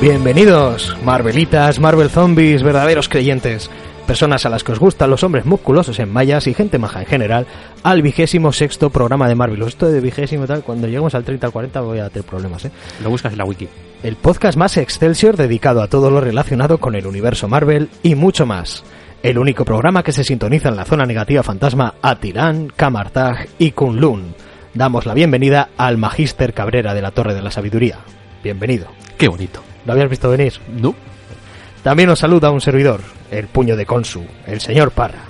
Bienvenidos, Marvelitas, Marvel Zombies, verdaderos creyentes, personas a las que os gustan los hombres musculosos en mallas y gente maja en general, al vigésimo sexto programa de Marvel. Esto de vigésimo tal, cuando lleguemos al 30 al 40 voy a tener problemas, ¿eh? Lo buscas en la wiki. El podcast más excelsior dedicado a todo lo relacionado con el universo Marvel y mucho más. El único programa que se sintoniza en la zona negativa fantasma a Tirán, Kamartag y Kunlun. Damos la bienvenida al Magíster Cabrera de la Torre de la Sabiduría. Bienvenido. Qué bonito. ¿Lo habías visto venir? No. También os saluda un servidor, el puño de Consu, el señor Parra,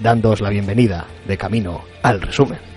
dándoos la bienvenida de camino al resumen.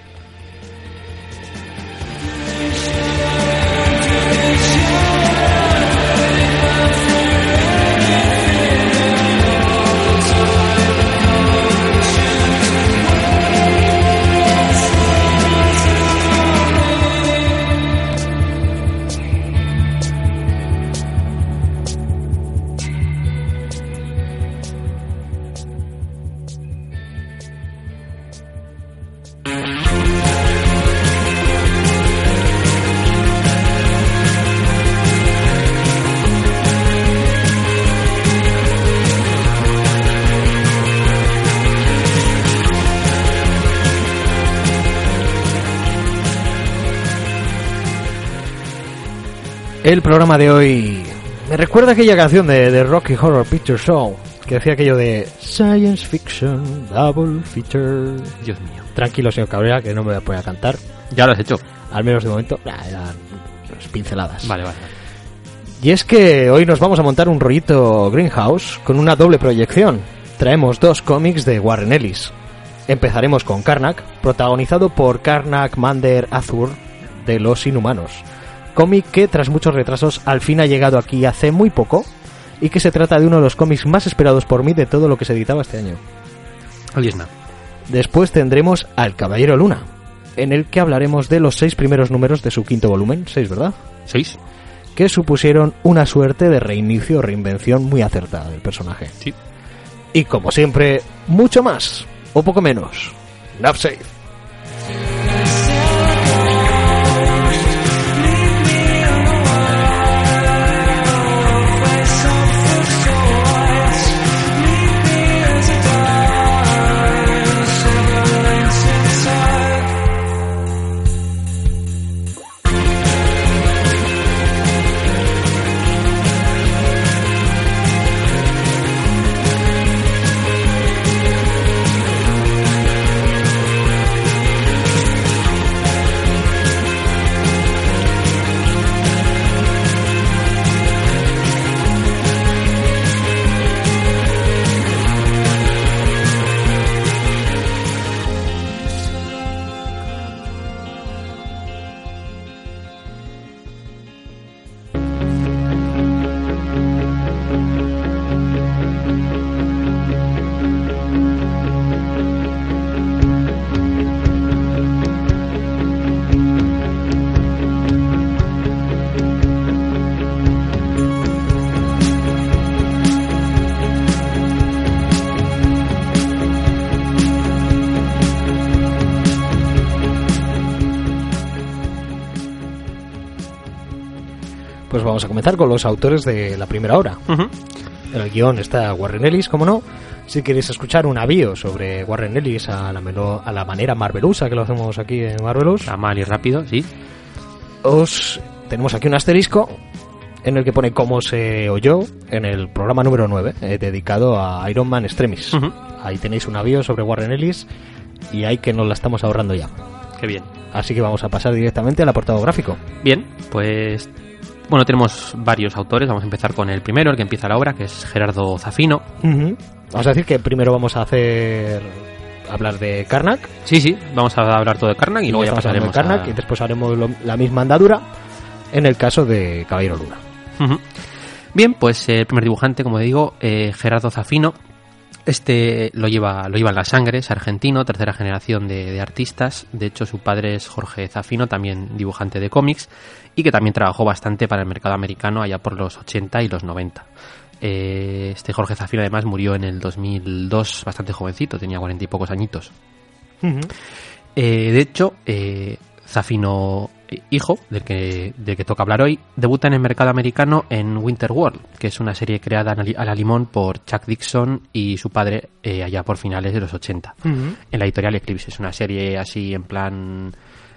El programa de hoy me recuerda a aquella canción de, de Rocky Horror Picture Show que decía aquello de Science Fiction Double Feature. Dios mío. Tranquilo, señor Cabrera, que no me voy a poner a cantar. Ya lo has hecho. Al menos de momento, nah, eran pinceladas. Vale, vale. Y es que hoy nos vamos a montar un rollito Greenhouse con una doble proyección. Traemos dos cómics de Warren Ellis. Empezaremos con Karnak, protagonizado por Karnak Mander Azur de Los Inhumanos. Cómic que tras muchos retrasos al fin ha llegado aquí hace muy poco y que se trata de uno de los cómics más esperados por mí de todo lo que se editaba este año. Aliesna. Después tendremos al Caballero Luna, en el que hablaremos de los seis primeros números de su quinto volumen, seis, ¿verdad? ¿Seis? Que supusieron una suerte de reinicio o reinvención muy acertada del personaje. Sí. Y como siempre, mucho más, o poco menos. Love Safe. A con los autores de la primera hora. En el guion está Warren Ellis, como no. Si queréis escuchar un avío sobre Warren Ellis a la, melo- a la manera marvelusa que lo hacemos aquí en Marvelous, Está mal y rápido, sí. os tenemos aquí un asterisco en el que pone cómo se oyó en el programa número 9, eh, dedicado a Iron Man Extremis. Ujú. Ahí tenéis un avión sobre Warren Ellis y ahí que nos la estamos ahorrando ya. Qué bien. Así que vamos a pasar directamente al apartado gráfico. Bien, pues bueno, tenemos varios autores. Vamos a empezar con el primero, el que empieza la obra, que es Gerardo Zafino. Vamos a decir que primero vamos a hacer hablar de Karnak Sí, sí, vamos a hablar todo de Karnak y luego ya pasaremos de Karnak a... y después haremos lo- la misma andadura en el caso de Caballero Luna. Bien, pues eh, el primer dibujante, como digo, eh, Gerardo Zafino. Este lo lleva, lo lleva en la sangre, es argentino, tercera generación de, de artistas. De hecho, su padre es Jorge Zafino, también dibujante de cómics, y que también trabajó bastante para el mercado americano allá por los 80 y los 90. Eh, este Jorge Zafino además murió en el 2002 bastante jovencito, tenía cuarenta y pocos añitos. Eh, de hecho, eh, Zafino, hijo, del que, del que toca hablar hoy, debuta en el mercado americano en Winter World, que es una serie creada a la- limón por Chuck Dixon y su padre eh, allá por finales de los 80. En la editorial Eclipse, es una serie así en plan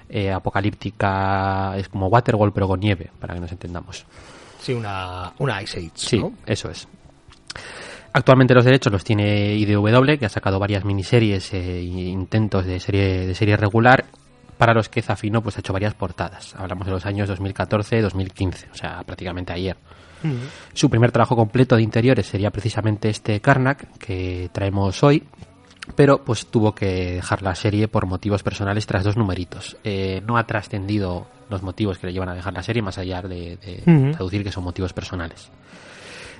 eh, apocalíptica, es como Waterworld pero con nieve, para que nos entendamos. Sí, una, una Ice Age, Sí, ¿no? eso es. Actualmente los derechos los tiene IDW, que ha sacado varias miniseries e intentos de serie, de serie regular, para los que Zafino pues, ha hecho varias portadas. Hablamos de los años 2014-2015, o sea, prácticamente ayer. Su primer trabajo completo de interiores sería precisamente este Karnak, que traemos hoy, pero pues tuvo que dejar la serie por motivos personales tras dos numeritos. Eh, no ha trascendido los motivos que le llevan a dejar la serie, más allá de, traducir que son motivos personales.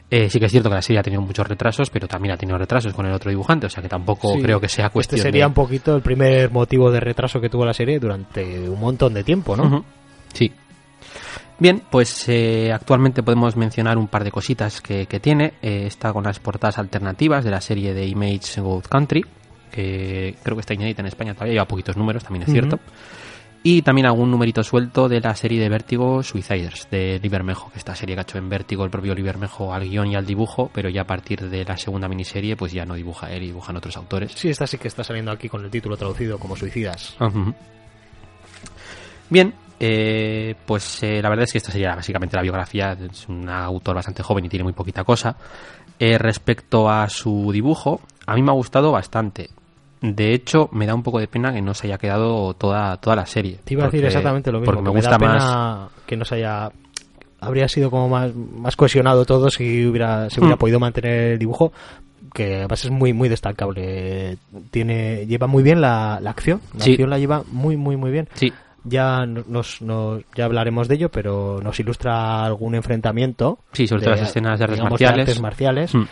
Eh, sí que es cierto que la serie ha tenido muchos retrasos, pero también ha tenido retrasos con el otro dibujante, o sea que tampoco Sí. creo que sea cuestión Este sería de... un poquito el primer motivo de retraso que tuvo la serie durante un montón de tiempo, ¿no? Sí. Bien, pues eh, actualmente podemos mencionar un par de cositas que, que tiene. Eh, está con las portadas alternativas de la serie de Image Gold Country, que creo que está inédita en España todavía, lleva poquitos números, también es cierto. Y también algún numerito suelto de la serie de Vértigo Suiciders, de Libermejo, que esta serie que ha hecho en Vértigo el propio Libermejo al guion y al dibujo, pero ya a partir de la segunda miniserie pues ya no dibuja él y dibujan otros autores. Sí, esta sí que está saliendo aquí con el título traducido como Suicidas. Bien, eh, pues eh, la verdad es que esta sería básicamente la biografía. Es un autor bastante joven y tiene muy poquita cosa. Eh, respecto a su dibujo, a mí me ha gustado bastante. De hecho, me da un poco de pena que no se haya quedado toda, toda la serie. Te iba a decir exactamente lo mismo. Porque me gusta da pena más. que no se haya... Habría sido como más, más cohesionado todo si hubiera, si hubiera Hmm. podido mantener el dibujo, que además es muy muy destacable. Tiene Lleva muy bien la, la acción. La Sí. acción la lleva muy muy muy bien. Sí, Ya nos, nos- ya hablaremos de ello, pero nos ilustra algún enfrentamiento. Sí, sobre todo las escenas de artes digamos, marciales. artes marciales. Mm.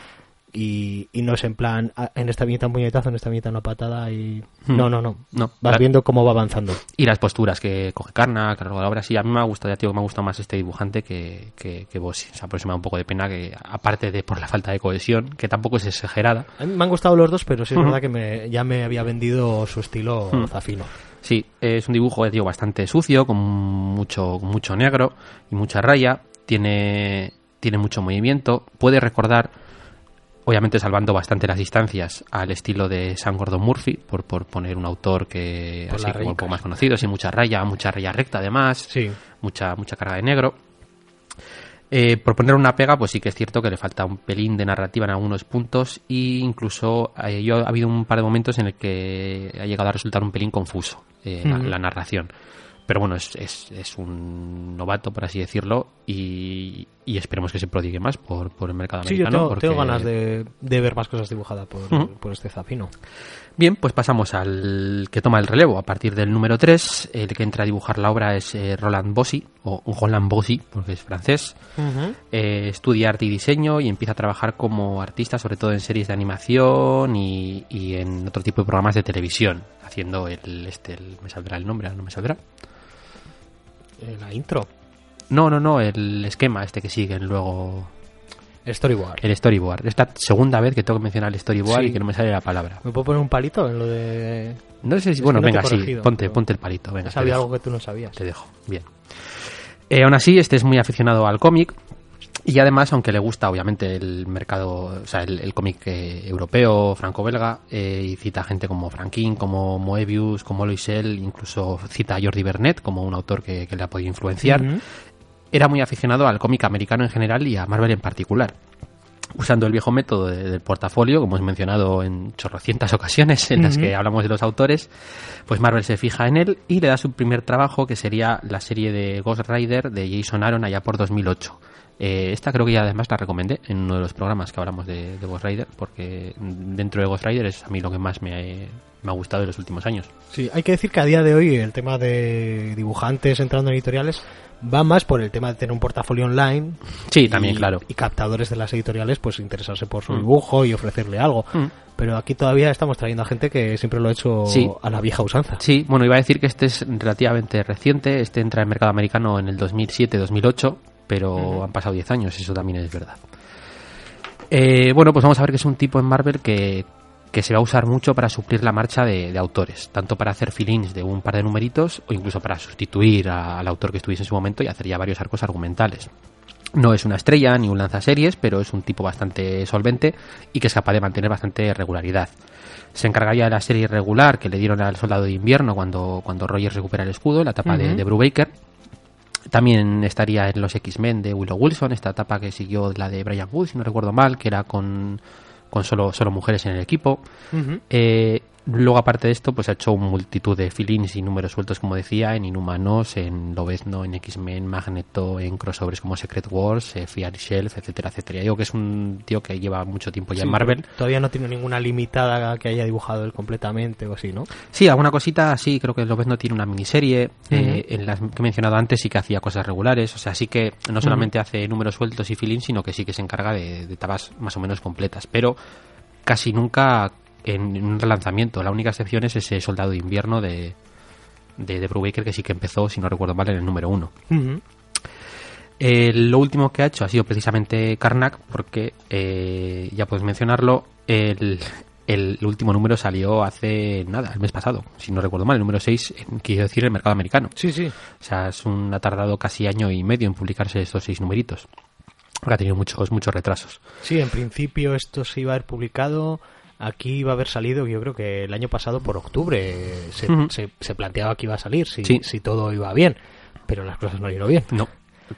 Y, y no es en plan, ah, en esta viñeta un puñetazo, en esta viñeta una patada y... Mm. No, no, no. No. Vas La- viendo cómo va avanzando. Y las posturas que coge Karnak, a lo largo de la obra, sí, a mí me ha gustado, ya digo, me ha gustado más este dibujante que, que, que Bossi. O sea, por eso me da un poco de pena que, aparte de por la falta de cohesión, que tampoco es exagerada, A mí me han gustado los dos, pero sí es Ujú. verdad que me, ya me había vendido su estilo Mm. Zafino. Sí, es un dibujo, digo, bastante sucio, con mucho, con mucho negro y mucha raya. Tiene, tiene mucho movimiento. Puede recordar, obviamente salvando bastante las distancias, al estilo de Sam Gordon Murphy, por, por poner un autor que Por así como un poco más conocido, sí, mucha raya, mucha raya recta además, Sí. mucha, mucha carga de negro. Eh, por poner una pega, pues sí que es cierto que le falta un pelín de narrativa en algunos puntos e incluso eh, yo ha habido un par de momentos en el que ha llegado a resultar un pelín confuso eh, la narración. Pero bueno, es, es, es un novato, por así decirlo, y, y esperemos que se prodigue más por, por el mercado Sí, yo americano. tengo, porque- tengo ganas de, de ver más cosas dibujadas por, por este Zafino. Bien, pues pasamos al que toma el relevo a partir del número 3. El que entra a dibujar la obra es eh, Roland Bossy, o Roland Bossy, porque es francés. Eh, estudia arte y diseño y empieza a trabajar como artista, sobre todo en series de animación y, y en otro tipo de programas de televisión, haciendo el, este, el- me saldrá el nombre, no me saldrá. Eh, La intro. No, no, no, el esquema este que siguen luego, Storyboard. el storyboard. Esta segunda vez que tengo que mencionar el storyboard Sí. y que no me sale la palabra. ¿Me puedo poner un palito en lo de...? No sé si, bueno, no venga, sí, ponte, ponte el palito, venga. Sabía algo que tú no sabías. Te dejo, bien. Eh, aún así, este es muy aficionado al cómic y además, aunque le gusta obviamente el mercado, o sea, el, el cómic eh, europeo, franco-belga, eh, y cita gente como Franquin, como Moebius, como Loisel, incluso cita a Jordi Bernet como un autor que, que le ha podido influenciar. Era muy aficionado al cómic americano en general y a Marvel en particular. Usando el viejo método de- del portafolio, como hemos mencionado en chorrocientas ocasiones en las que hablamos de los autores, pues Marvel se fija en él y le da su primer trabajo, que sería la serie de Ghost Rider de Jason Aaron allá por 2008. Eh, esta creo que ya además la recomendé en uno de los programas que hablamos de, de Ghost Rider, porque dentro de Ghost Rider es a mí lo que más me, me ha gustado en los últimos años. Sí, hay que decir que a día de hoy el tema de dibujantes entrando en editoriales va más por el tema de tener un portafolio online. Sí, también, y- claro. Y captadores de las editoriales, pues interesarse por su Mm. dibujo y ofrecerle algo. Mm. Pero aquí todavía estamos trayendo a gente que siempre lo ha hecho Sí. a la vieja usanza. Sí, bueno, iba a decir que este es relativamente reciente, este entra en mercado americano en el 2007-2008, pero han pasado 10 años, eso también es verdad. Eh, bueno, pues vamos a ver que es un tipo en Marvel que, que se va a usar mucho para suplir la marcha de, de autores, tanto para hacer fill-ins de un par de numeritos o incluso para sustituir a- al autor que estuviese en su momento y hacer ya varios arcos argumentales. No es una estrella ni un lanzaseries, pero es un tipo bastante solvente y que es capaz de mantener bastante regularidad. Se encargaría de la serie regular que le dieron al Soldado de Invierno cuando, cuando Rogers recupera el escudo, la etapa de, de Brubaker. También estaría en los X-Men de Willow Wilson, esta etapa que siguió la de Brian Wood, si no recuerdo mal, que era con, con solo, solo mujeres en el equipo. Eh, luego, aparte de esto, pues ha hecho multitud de fillings y números sueltos, como decía, en Inhumanos, en Lobezno, en X-Men, Magneto, en crossovers como Secret Wars, eh, Fear Shelf, etcétera, etcétera. Digo que es un tío que lleva mucho tiempo ya Sí, en Marvel. Todavía no tiene ninguna limitada que haya dibujado él completamente o así, ¿no? Sí, alguna cosita, sí, creo que Lobezno tiene una miniserie. eh, en las que he mencionado antes sí que hacía cosas regulares. O sea, sí que no solamente hace números sueltos y fillings, sino que sí que se encarga de, de tabas más o menos completas. Pero casi nunca en un relanzamiento. La única excepción es ese Soldado de Invierno de, de, de Brubaker, que sí que empezó, si no recuerdo mal, en el número uno. Eh, lo último que ha hecho ha sido precisamente Karnak, porque eh, ya puedes mencionarlo, el, el último número salió hace nada, el mes pasado, si no recuerdo mal, el número 6, en- quiero decir, el mercado americano. Sí, sí. O sea, es un, ha tardado casi año y medio en publicarse estos seis numeritos. Porque ha tenido muchos, muchos retrasos. Sí, en principio esto se iba a haber publicado. Aquí iba a haber salido, yo creo que el año pasado por octubre se, se, se planteaba que iba a salir, si, Sí. si todo iba bien. Pero las cosas no ido bien. No.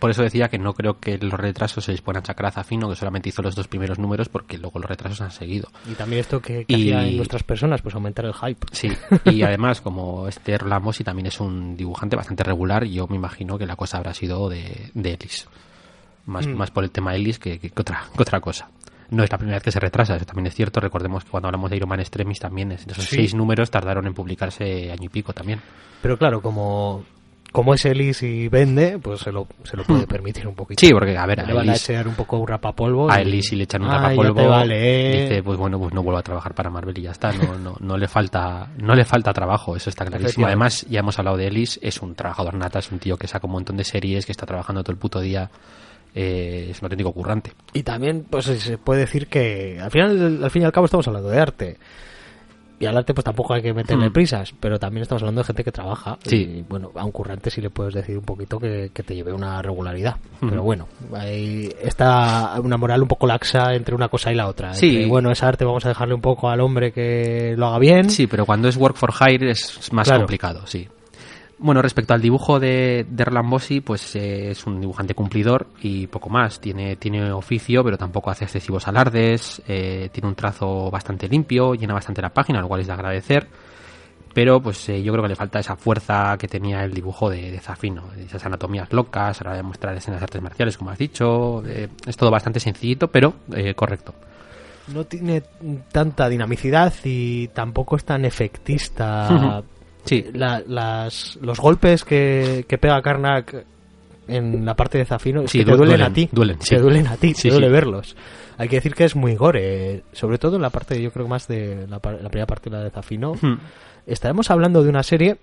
Por eso decía que no creo que los retrasos se les puedan achacar a Zafino, que solamente hizo los dos primeros números, porque luego los retrasos han seguido. Y también esto que, que Y- hacía en nuestras personas, pues aumentar el hype. Sí, y además, como este Roland Mossy también es un dibujante bastante regular, yo me imagino que la cosa habrá sido de, de Ellis. Más, Mm. más por el tema Ellis que, que- que otra, que otra cosa. No es la primera vez que se retrasa, eso también es cierto. Recordemos que cuando hablamos de Iron Man Extremis también, es- esos Sí. seis números tardaron en publicarse año y pico también. Pero claro, como, como es Ellis y vende, pues se lo, se lo puede permitir un poquito. Hmm. Sí, porque, a ver, a Le van a echar un poco un rapapolvo. a Ellis si le echan un Ah, rapapolvo, vale, eh. dice, pues bueno, pues no vuelvo a trabajar para Marvel y ya está. No, no, no le falta, no le falta trabajo, eso está clarísimo. Además, ya hemos hablado de Ellis, es un trabajador nata, es un tío que saca un montón de series, que está trabajando todo el puto día. Eh, es un auténtico currante. Y también, pues se puede decir que al final, al fin y al cabo, estamos hablando de arte. Y al arte, pues tampoco hay que meterle Hmm. prisas, pero también estamos hablando de gente que trabaja. Sí. Y bueno, a un currante sí le puedes decir un poquito que, que te lleve una regularidad. Hmm. Pero bueno, ahí está una moral un poco laxa entre una cosa y la otra. Sí. Entre, bueno, es arte, vamos a dejarle un poco al hombre que lo haga bien. Sí, pero cuando es work for hire es más Claro. complicado, sí. Bueno, respecto al dibujo de, de Erland Bossi, pues eh, es un dibujante cumplidor y poco más. Tiene, tiene oficio, pero tampoco hace excesivos alardes. eh, tiene un trazo bastante limpio, llena bastante la página, lo cual es de agradecer. Pero pues eh, yo creo que le falta esa fuerza que tenía el dibujo de, de Zafino. Esas anatomías locas, ahora voy a mostrar escenas de artes marciales, como has dicho. es todo bastante sencillito, pero eh, correcto. No tiene tanta dinamicidad y tampoco es tan efectista. Sí. La- las, los golpes que, que pega Karnak en la parte de Zafino Sí, que te du- duelen, duelen, a ti. duelen, sí. Te duelen a ti, Sí, te duele verlos. Hay que decir que es muy gore, sobre todo en la parte, yo creo más de la primera parte, la de Zafino. Hmm. Estaremos hablando de una serie,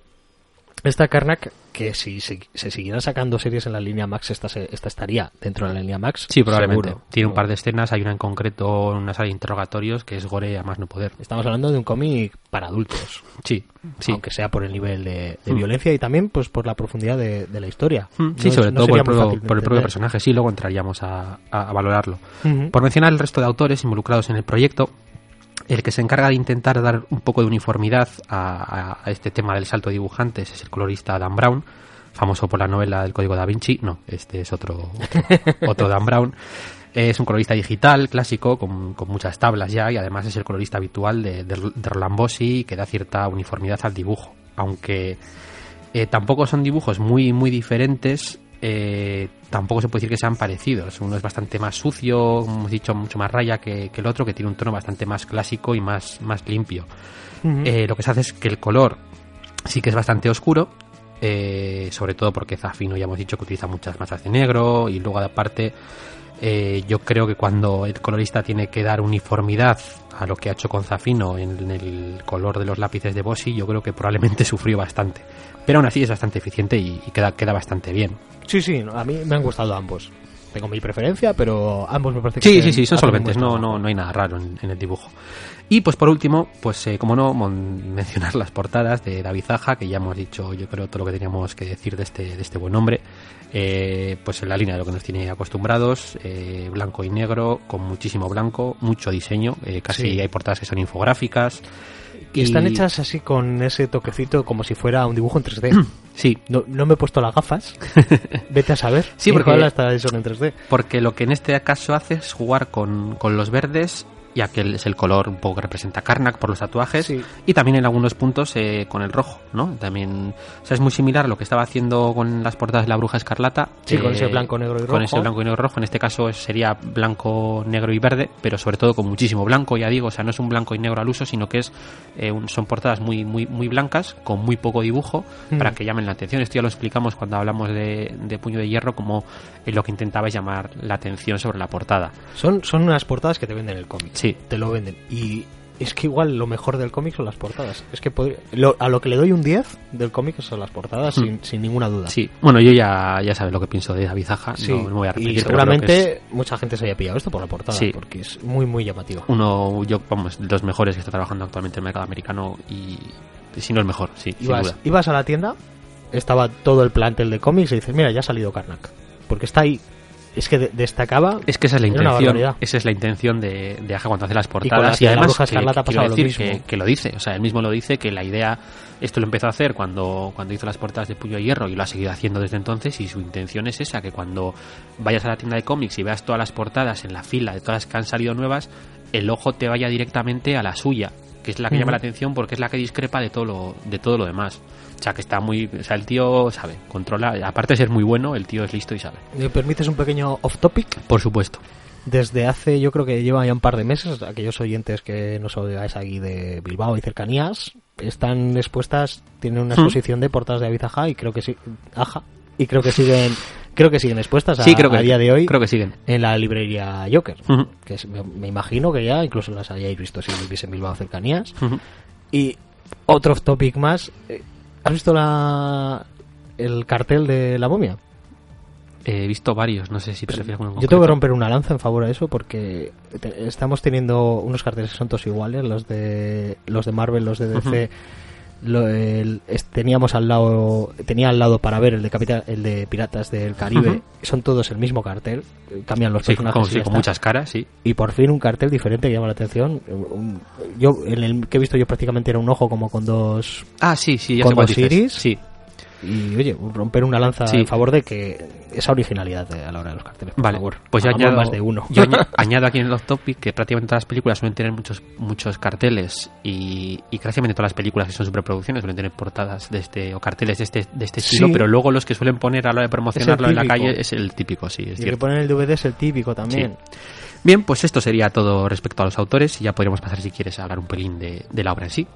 esta Karnak, que si se, se siguieran sacando series en la línea Max, esta, se- esta estaría dentro de la línea Max. Sí, probablemente. seguro. Tiene un par de escenas, hay una en concreto, una sala de interrogatorios que es gore a más no poder. Estamos hablando de un cómic para adultos. Sí, sí. aunque sea por el nivel de, de Mm. violencia y también pues por la profundidad de, de la historia. Mm, No Sí, sobre no todo por el, propio, por el propio personaje. Sí, luego entraríamos a, a- a valorarlo. Por mencionar el resto de autores involucrados en el proyecto, el que se encarga de intentar dar un poco de uniformidad a, este tema del salto de dibujantes es el colorista Dan Brown, famoso por la novela del Código da Vinci. No, este es otro, otro, Dan Brown. Es un colorista digital, clásico, con, muchas tablas ya, y además es el colorista habitual de, de, de Roland Bossi, que da cierta uniformidad al dibujo. Aunque eh, tampoco son dibujos muy, muy diferentes, eh, tampoco se puede decir que sean parecidos. Uno es bastante más sucio, como hemos dicho, mucho más raya que, que el otro, que tiene un tono bastante más clásico y más, más limpio. Uh -huh. eh, lo que se hace es que el color sí que es bastante oscuro, eh, sobre todo porque Zafino ya hemos dicho que utiliza muchas masas de negro y luego aparte eh, yo creo que cuando el colorista tiene que dar uniformidad a lo que ha hecho con Zafino en el color de los lápices de Bossi, yo creo que probablemente sufrió bastante. Pero aún así es bastante eficiente y, queda, queda bastante bien. Sí, sí, a mí me han gustado ambos. Tengo mi preferencia, pero ambos me parece que Sí, sí, sí, son solventes, no, no, no hay nada raro en, en el dibujo. Y pues por último, pues eh, como no, mencionar las portadas de David Zaja, que ya hemos dicho yo creo todo lo que teníamos que decir de este, de este buen hombre, eh, pues en la línea de lo que nos tiene acostumbrados, eh, blanco y negro, con muchísimo blanco, mucho diseño, eh, casi sí. hay portadas que son infográficas. Y, y, están hechas así con ese toquecito como si fuera un dibujo en 3D. Sí. No, no me he puesto las gafas. Vete a saber. Sí, porque hasta eso en 3D. Porque lo que en este caso hace es jugar con, con los verdes ya que es el color un poco que representa Karnak por los tatuajes sí. y también en algunos puntos eh, con el rojo, ¿no? También, o sea, es muy similar a lo que estaba haciendo con las portadas de la Bruja Escarlata. Sí, eh, con ese blanco, negro y rojo. Con ese blanco y negro rojo, en este caso sería blanco, negro y verde, pero sobre todo con muchísimo blanco, ya digo, o sea, no es un blanco y negro al uso, sino que es eh, un, son portadas muy, muy, muy blancas, con muy poco dibujo, mm. para que llamen la atención. Esto ya lo explicamos cuando hablamos de, de Puño de Hierro, como lo que intentaba es llamar la atención sobre la portada. Son, son unas portadas que te venden el cómic. Sí. Te lo venden. Y es que igual lo mejor del cómic son las portadas. Es que podría, lo, a lo que le doy un 10 del cómic son las portadas, mm. sin, sin, ninguna duda. Sí, bueno, yo ya, ya sabes lo que pienso de David Zaja, sí. no, no, me voy a repetir. Y seguramente es... mucha gente se haya pillado esto por la portada, sí. porque es muy, muy llamativo. Uno, yo, vamos, de los mejores que está trabajando actualmente en el mercado americano y si no el mejor, sí, ibas, sin duda. Ibas a la tienda, estaba todo el plantel de cómics y dices, mira, ya ha salido Karnak. Porque está ahí es que destacaba. Es que esa es la intención. Esa es la intención de, de Aja cuando hace las portadas. Y, y además, que, ha pasado decir lo mismo. Que, que, lo dice. O sea, él mismo lo dice que la idea. Esto lo empezó a hacer cuando, cuando hizo las portadas de Puño de Hierro y lo ha seguido haciendo desde entonces. Y su intención es esa: que cuando vayas a la tienda de cómics y veas todas las portadas en la fila de todas las que han salido nuevas, el ojo te vaya directamente a la suya que es la que uh -huh. llama la atención porque es la que discrepa de todo lo, de todo lo demás. O sea, que está muy. O sea, el tío sabe, controla. Aparte de ser muy bueno, el tío es listo y sabe. ¿Me permites un pequeño off topic? Por supuesto. Desde hace, yo creo que lleva ya un par de meses, aquellos oyentes que nos oigáis aquí de Bilbao y cercanías, están expuestas, tienen una exposición de portadas de David Aja y creo que sí. Aja. Y creo que siguen creo que siguen expuestas a, sí, creo que, a día de hoy creo que siguen. en la librería Joker uh -huh. que es, me, me, imagino que ya incluso las hayáis visto si vivís en Bilbao cercanías uh -huh. y otro topic más eh, ¿has visto la el cartel de la momia? He visto varios, no sé si te refieres a Yo tengo que romper una lanza en favor de eso porque te, estamos teniendo unos carteles que son todos iguales, los de los de Marvel, los de DC. Uh -huh lo, el, es, teníamos al lado tenía al lado para ver el de Capital, el de Piratas del Caribe uh -huh. son todos el mismo cartel cambian los sí, personajes con, sí, con muchas caras sí. Y por fin un cartel diferente que llama la atención yo en el que he visto yo prácticamente era un ojo como con dos ah sí sí ya con sé dos iris. Sí y oye, romper una lanza sí. en favor de que esa originalidad a la hora de los carteles. Por vale, favor, pues yo añado, más de uno. yo añado aquí en el topic que prácticamente todas las películas suelen tener muchos muchos carteles y, y prácticamente todas las películas que son superproducciones suelen tener portadas de este o carteles de este de este estilo, sí. pero luego los que suelen poner a la hora de promocionarlo en la calle es el típico, sí, es y el que ponen el DVD es el típico también. Sí. Bien, pues esto sería todo respecto a los autores y ya podríamos pasar si quieres a hablar un pelín de, de la obra en sí.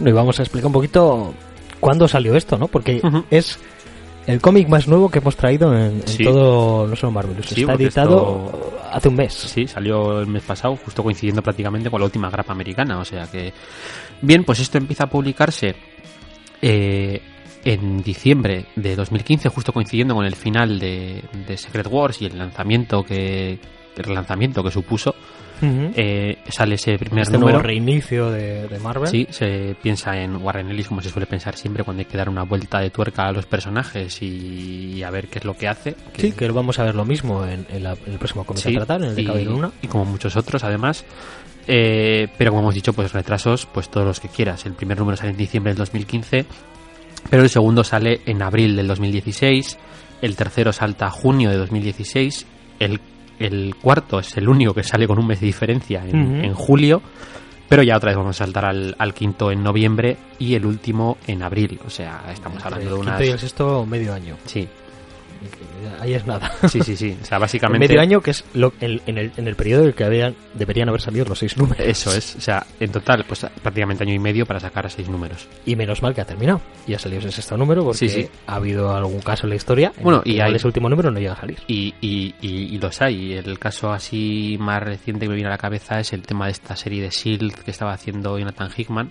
Bueno, y vamos a explicar un poquito cuándo salió esto, ¿no? Porque es el cómic más nuevo que hemos traído en, en Sí. todo No Solo Marvel. Sí, Está editado hace un mes. Sí, salió el mes pasado, justo coincidiendo prácticamente con la última grapa americana. O sea que. Bien, pues esto empieza a publicarse eh, en diciembre de 2015, justo coincidiendo con el final de, de Secret Wars y el lanzamiento que. El relanzamiento que supuso. Ujú. Eh, sale ese primer este número. nuevo reinicio de, de Marvel. Sí, se piensa en Warren Ellis como se suele pensar siempre cuando hay que dar una vuelta de tuerca a los personajes y, y a ver qué es lo que hace. que- Sí, que vamos a ver lo mismo en, en la- en el próximo cómic Sí, a tratar, en el de y, Luna. y como muchos otros además. Eh, pero como hemos dicho, pues retrasos, pues todos los que quieras. El primer número sale en diciembre del 2015, pero el segundo sale en abril del 2016, el tercero salta a junio de 2016, el, el cuarto es el único que sale con un mes de diferencia en, julio, pero ya otra vez vamos a saltar al, al quinto en noviembre y el último en abril. O sea, estamos hablando de el unas... quinto y el sexto, medio año. Sí, Ahí es nada. sí, sí, sí. O sea, En básicamente... medio año, que es lo, el- en, el, en el periodo en el que habían, deberían haber salido los seis números. Eso es, o sea, en total, pues prácticamente año y medio para sacar seis números. Y menos mal que ha terminado. Y ha salido ese sexto número porque Sí, sí. ha habido algún caso en la historia. en Bueno, el y hay- ese último número no llega a salir. Y, y, y, y los hay. El caso así más reciente que me viene a la cabeza es el tema de esta serie de S.H.I.E.L.D. que estaba haciendo Jonathan Hickman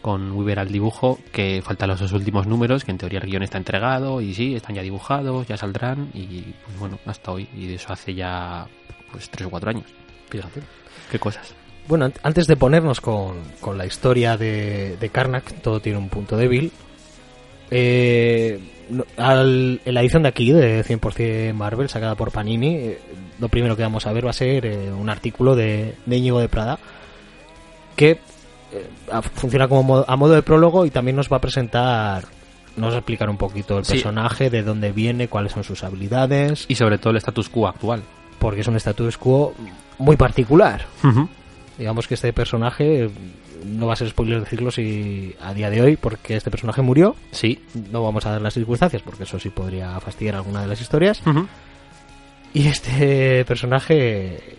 con Weaver al dibujo, que faltan los dos últimos números, que en teoría el guion está entregado y sí, están ya dibujados, ya saldrán y pues bueno, hasta hoy. Y de eso hace ya pues tres o cuatro años. Fíjate. Qué cosas. Bueno, ant- antes de ponernos con, con la historia de, de Karnak, todo tiene un punto débil. Eh, al- en la edición de aquí, de 100% Marvel, sacada por Panini, eh, lo primero que vamos a ver va a ser eh, un artículo de, de Íñigo de Prada que funciona como modo- a modo de prólogo y también nos va a presentar, nos va a explicar un poquito el Sí. personaje, de dónde viene, cuáles son sus habilidades, Y sobre todo el status quo actual. porque es un status quo muy particular. Digamos que este personaje, no va a ser spoiler decirlo si a día de hoy, porque este personaje murió. Sí. No vamos a dar las circunstancias, porque eso sí podría fastidiar alguna de las historias. Y este personaje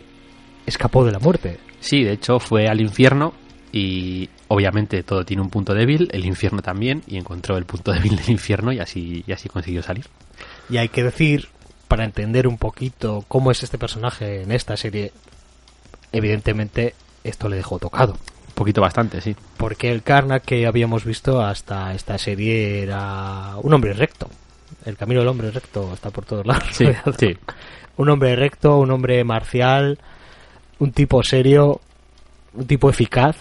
escapó de la muerte. Sí, de hecho fue al infierno y obviamente todo tiene un punto débil, el infierno también, y encontró el punto débil del infierno y así, y así consiguió salir. Y hay que decir, para entender un poquito cómo es este personaje en esta serie, evidentemente esto le dejó tocado. Un poquito bastante, sí. Porque el Karnak que habíamos visto hasta esta serie era un hombre recto. El camino del hombre recto está por todos lados. Sí, sí. Un hombre recto, un hombre marcial, un tipo serio, un tipo eficaz.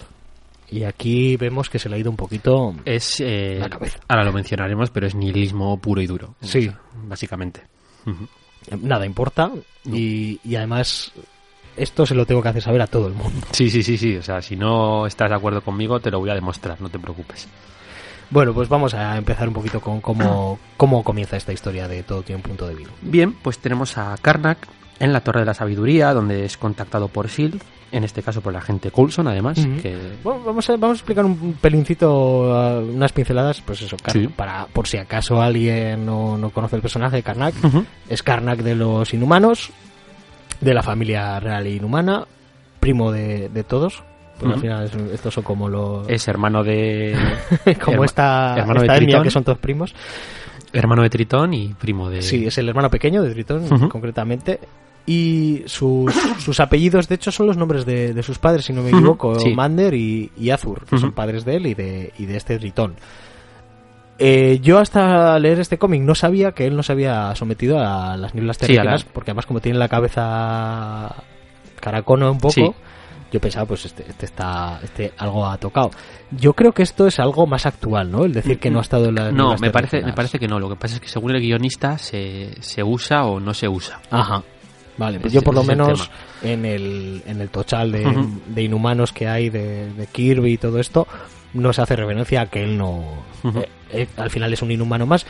Y aquí vemos que se le ha ido un poquito. Es, eh, La cabeza. ahora lo mencionaremos, pero es nihilismo puro y duro. Sí. Básicamente. Nada importa. No. Y, y además, esto se lo tengo que hacer saber a todo el mundo. Sí, sí, sí, sí. O sea, si no estás de acuerdo conmigo, te lo voy a demostrar, no te preocupes. Bueno, pues vamos a empezar un poquito con cómo, cómo comienza esta historia de todo tiene un punto débil. Bien, pues tenemos a Karnak en la Torre de la Sabiduría, donde es contactado por S.H.I.E.L.D., en este caso por la agente Coulson, además, que... Bueno, vamos a, vamos a explicar un pelincito, uh, unas pinceladas, pues eso, Sí. para por si acaso alguien no, no conoce el personaje de Karnak. Es Karnak de los inhumanos, de la familia real inhumana, primo de, de todos. Pues al final es- estos son como los... Es hermano de... como herma- esta, hermano de esta etnia Tritón. que son todos primos. Hermano de Tritón y primo de... Sí, es el hermano pequeño de Tritón, concretamente. Y sus, sus apellidos, de hecho, son los nombres de, de sus padres, si no me equivoco, sí. Mander y, y Azur, que son padres de él y de, y de este Tritón. Eh, yo hasta leer este cómic no sabía que él no se había sometido a las nieblas Sí, a terrígenas, la- porque además como tiene la cabeza caracono un poco, Sí. Yo pensaba, pues este, este está, este algo ha tocado. Yo creo que esto es algo más actual, ¿no? El decir que no ha estado en las No, me parece, me parece que no. Lo que pasa es que según el guionista se, se usa o no se usa. Ajá. Vale, pues yo por lo es el menos en el, en el total de, inhumanos que hay de, de Kirby y todo esto, no se hace referencia a que él no... Eh, eh, al final es un inhumano más.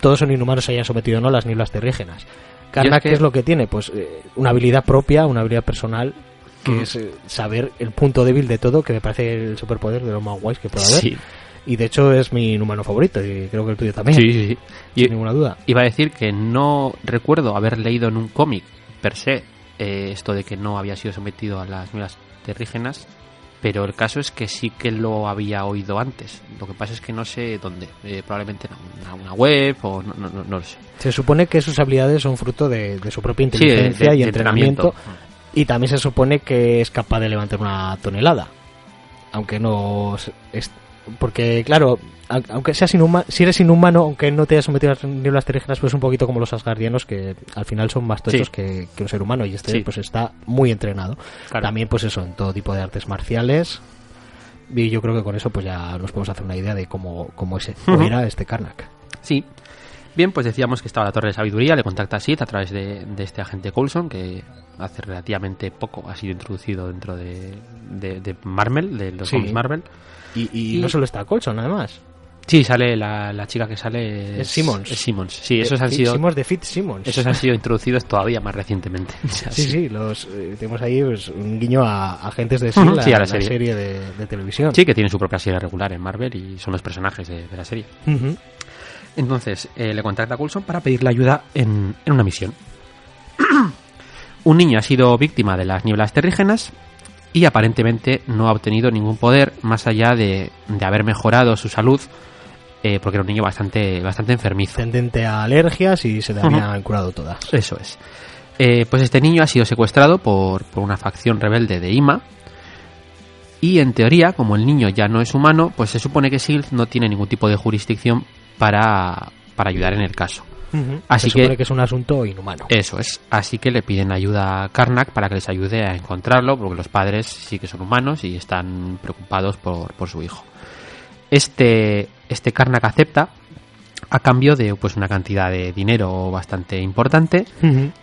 Todos son inhumanos se hayan sometido no las nieblas terrígenas. Karnak, que- ¿qué es lo que tiene? Pues eh, una habilidad propia, una habilidad personal, que es eh, saber el punto débil de todo, que me parece el superpoder de lo más guays que puede haber. Sí, Y de hecho es mi inhumano favorito, y creo que el tuyo también, sí, sí. sí. sin Y ninguna duda. iba a decir que no recuerdo haber leído en un cómic per se eh, esto de que no había sido sometido a las nuevas terrígenas. pero el caso es que sí que lo había oído antes. Lo que pasa es que no sé dónde. Eh, probablemente en una, web o no, no, no, lo sé. Se supone que sus habilidades son fruto de, su propia inteligencia y entrenamiento. Y también se supone que es capaz de levantar una tonelada. Aunque no... Es, porque, claro, aunque seas inhumano, si eres inhumano, aunque no te hayas sometido a las nieblas terrígenas, pues un poquito como los asgardianos, que al final son más tochos que, un ser humano, y este pues está muy entrenado. También, pues eso, en todo tipo de artes marciales. Y yo creo que con eso pues ya nos podemos hacer una idea de cómo, cómo ese, era este Karnak. Sí. Bien, pues decíamos que estaba la Torre de Sabiduría, le contacta a Sid a través de, este agente Coulson, que hace relativamente poco ha sido introducido dentro de, de, Marvel, de los Marvel. Y, no solo está Coulson, además. Sí, sale la, chica que sale es, Simmons. Es Simmons. Sí, esos han sido Simmons de Fit Simmons. Esos han sido introducidos todavía más recientemente. sí, sí, los eh, tenemos ahí pues, un guiño a agentes de sí, a la, serie, de, televisión. Sí, que tiene su propia serie regular en Marvel y son los personajes de, la serie. Entonces, eh, le contacta a Coulson para pedirle ayuda en, en una misión. un niño ha sido víctima de las nieblas terrígenas y aparentemente no ha obtenido ningún poder más allá de, de haber mejorado su salud eh, porque era un niño bastante, bastante enfermizo. Tendente a alergias y se le habían curado todas. Eso es. Eh, pues este niño ha sido secuestrado por, por, una facción rebelde de Ima. Y en teoría, como el niño ya no es humano, pues se supone que Sylph no tiene ningún tipo de jurisdicción para, para ayudar en el caso. Así se supone que, es un asunto inhumano. Eso es. Así que le piden ayuda a Karnak para que les ayude a encontrarlo, porque los padres sí que son humanos y están preocupados por, por su hijo. Este, este Karnak acepta a cambio de pues una cantidad de dinero bastante importante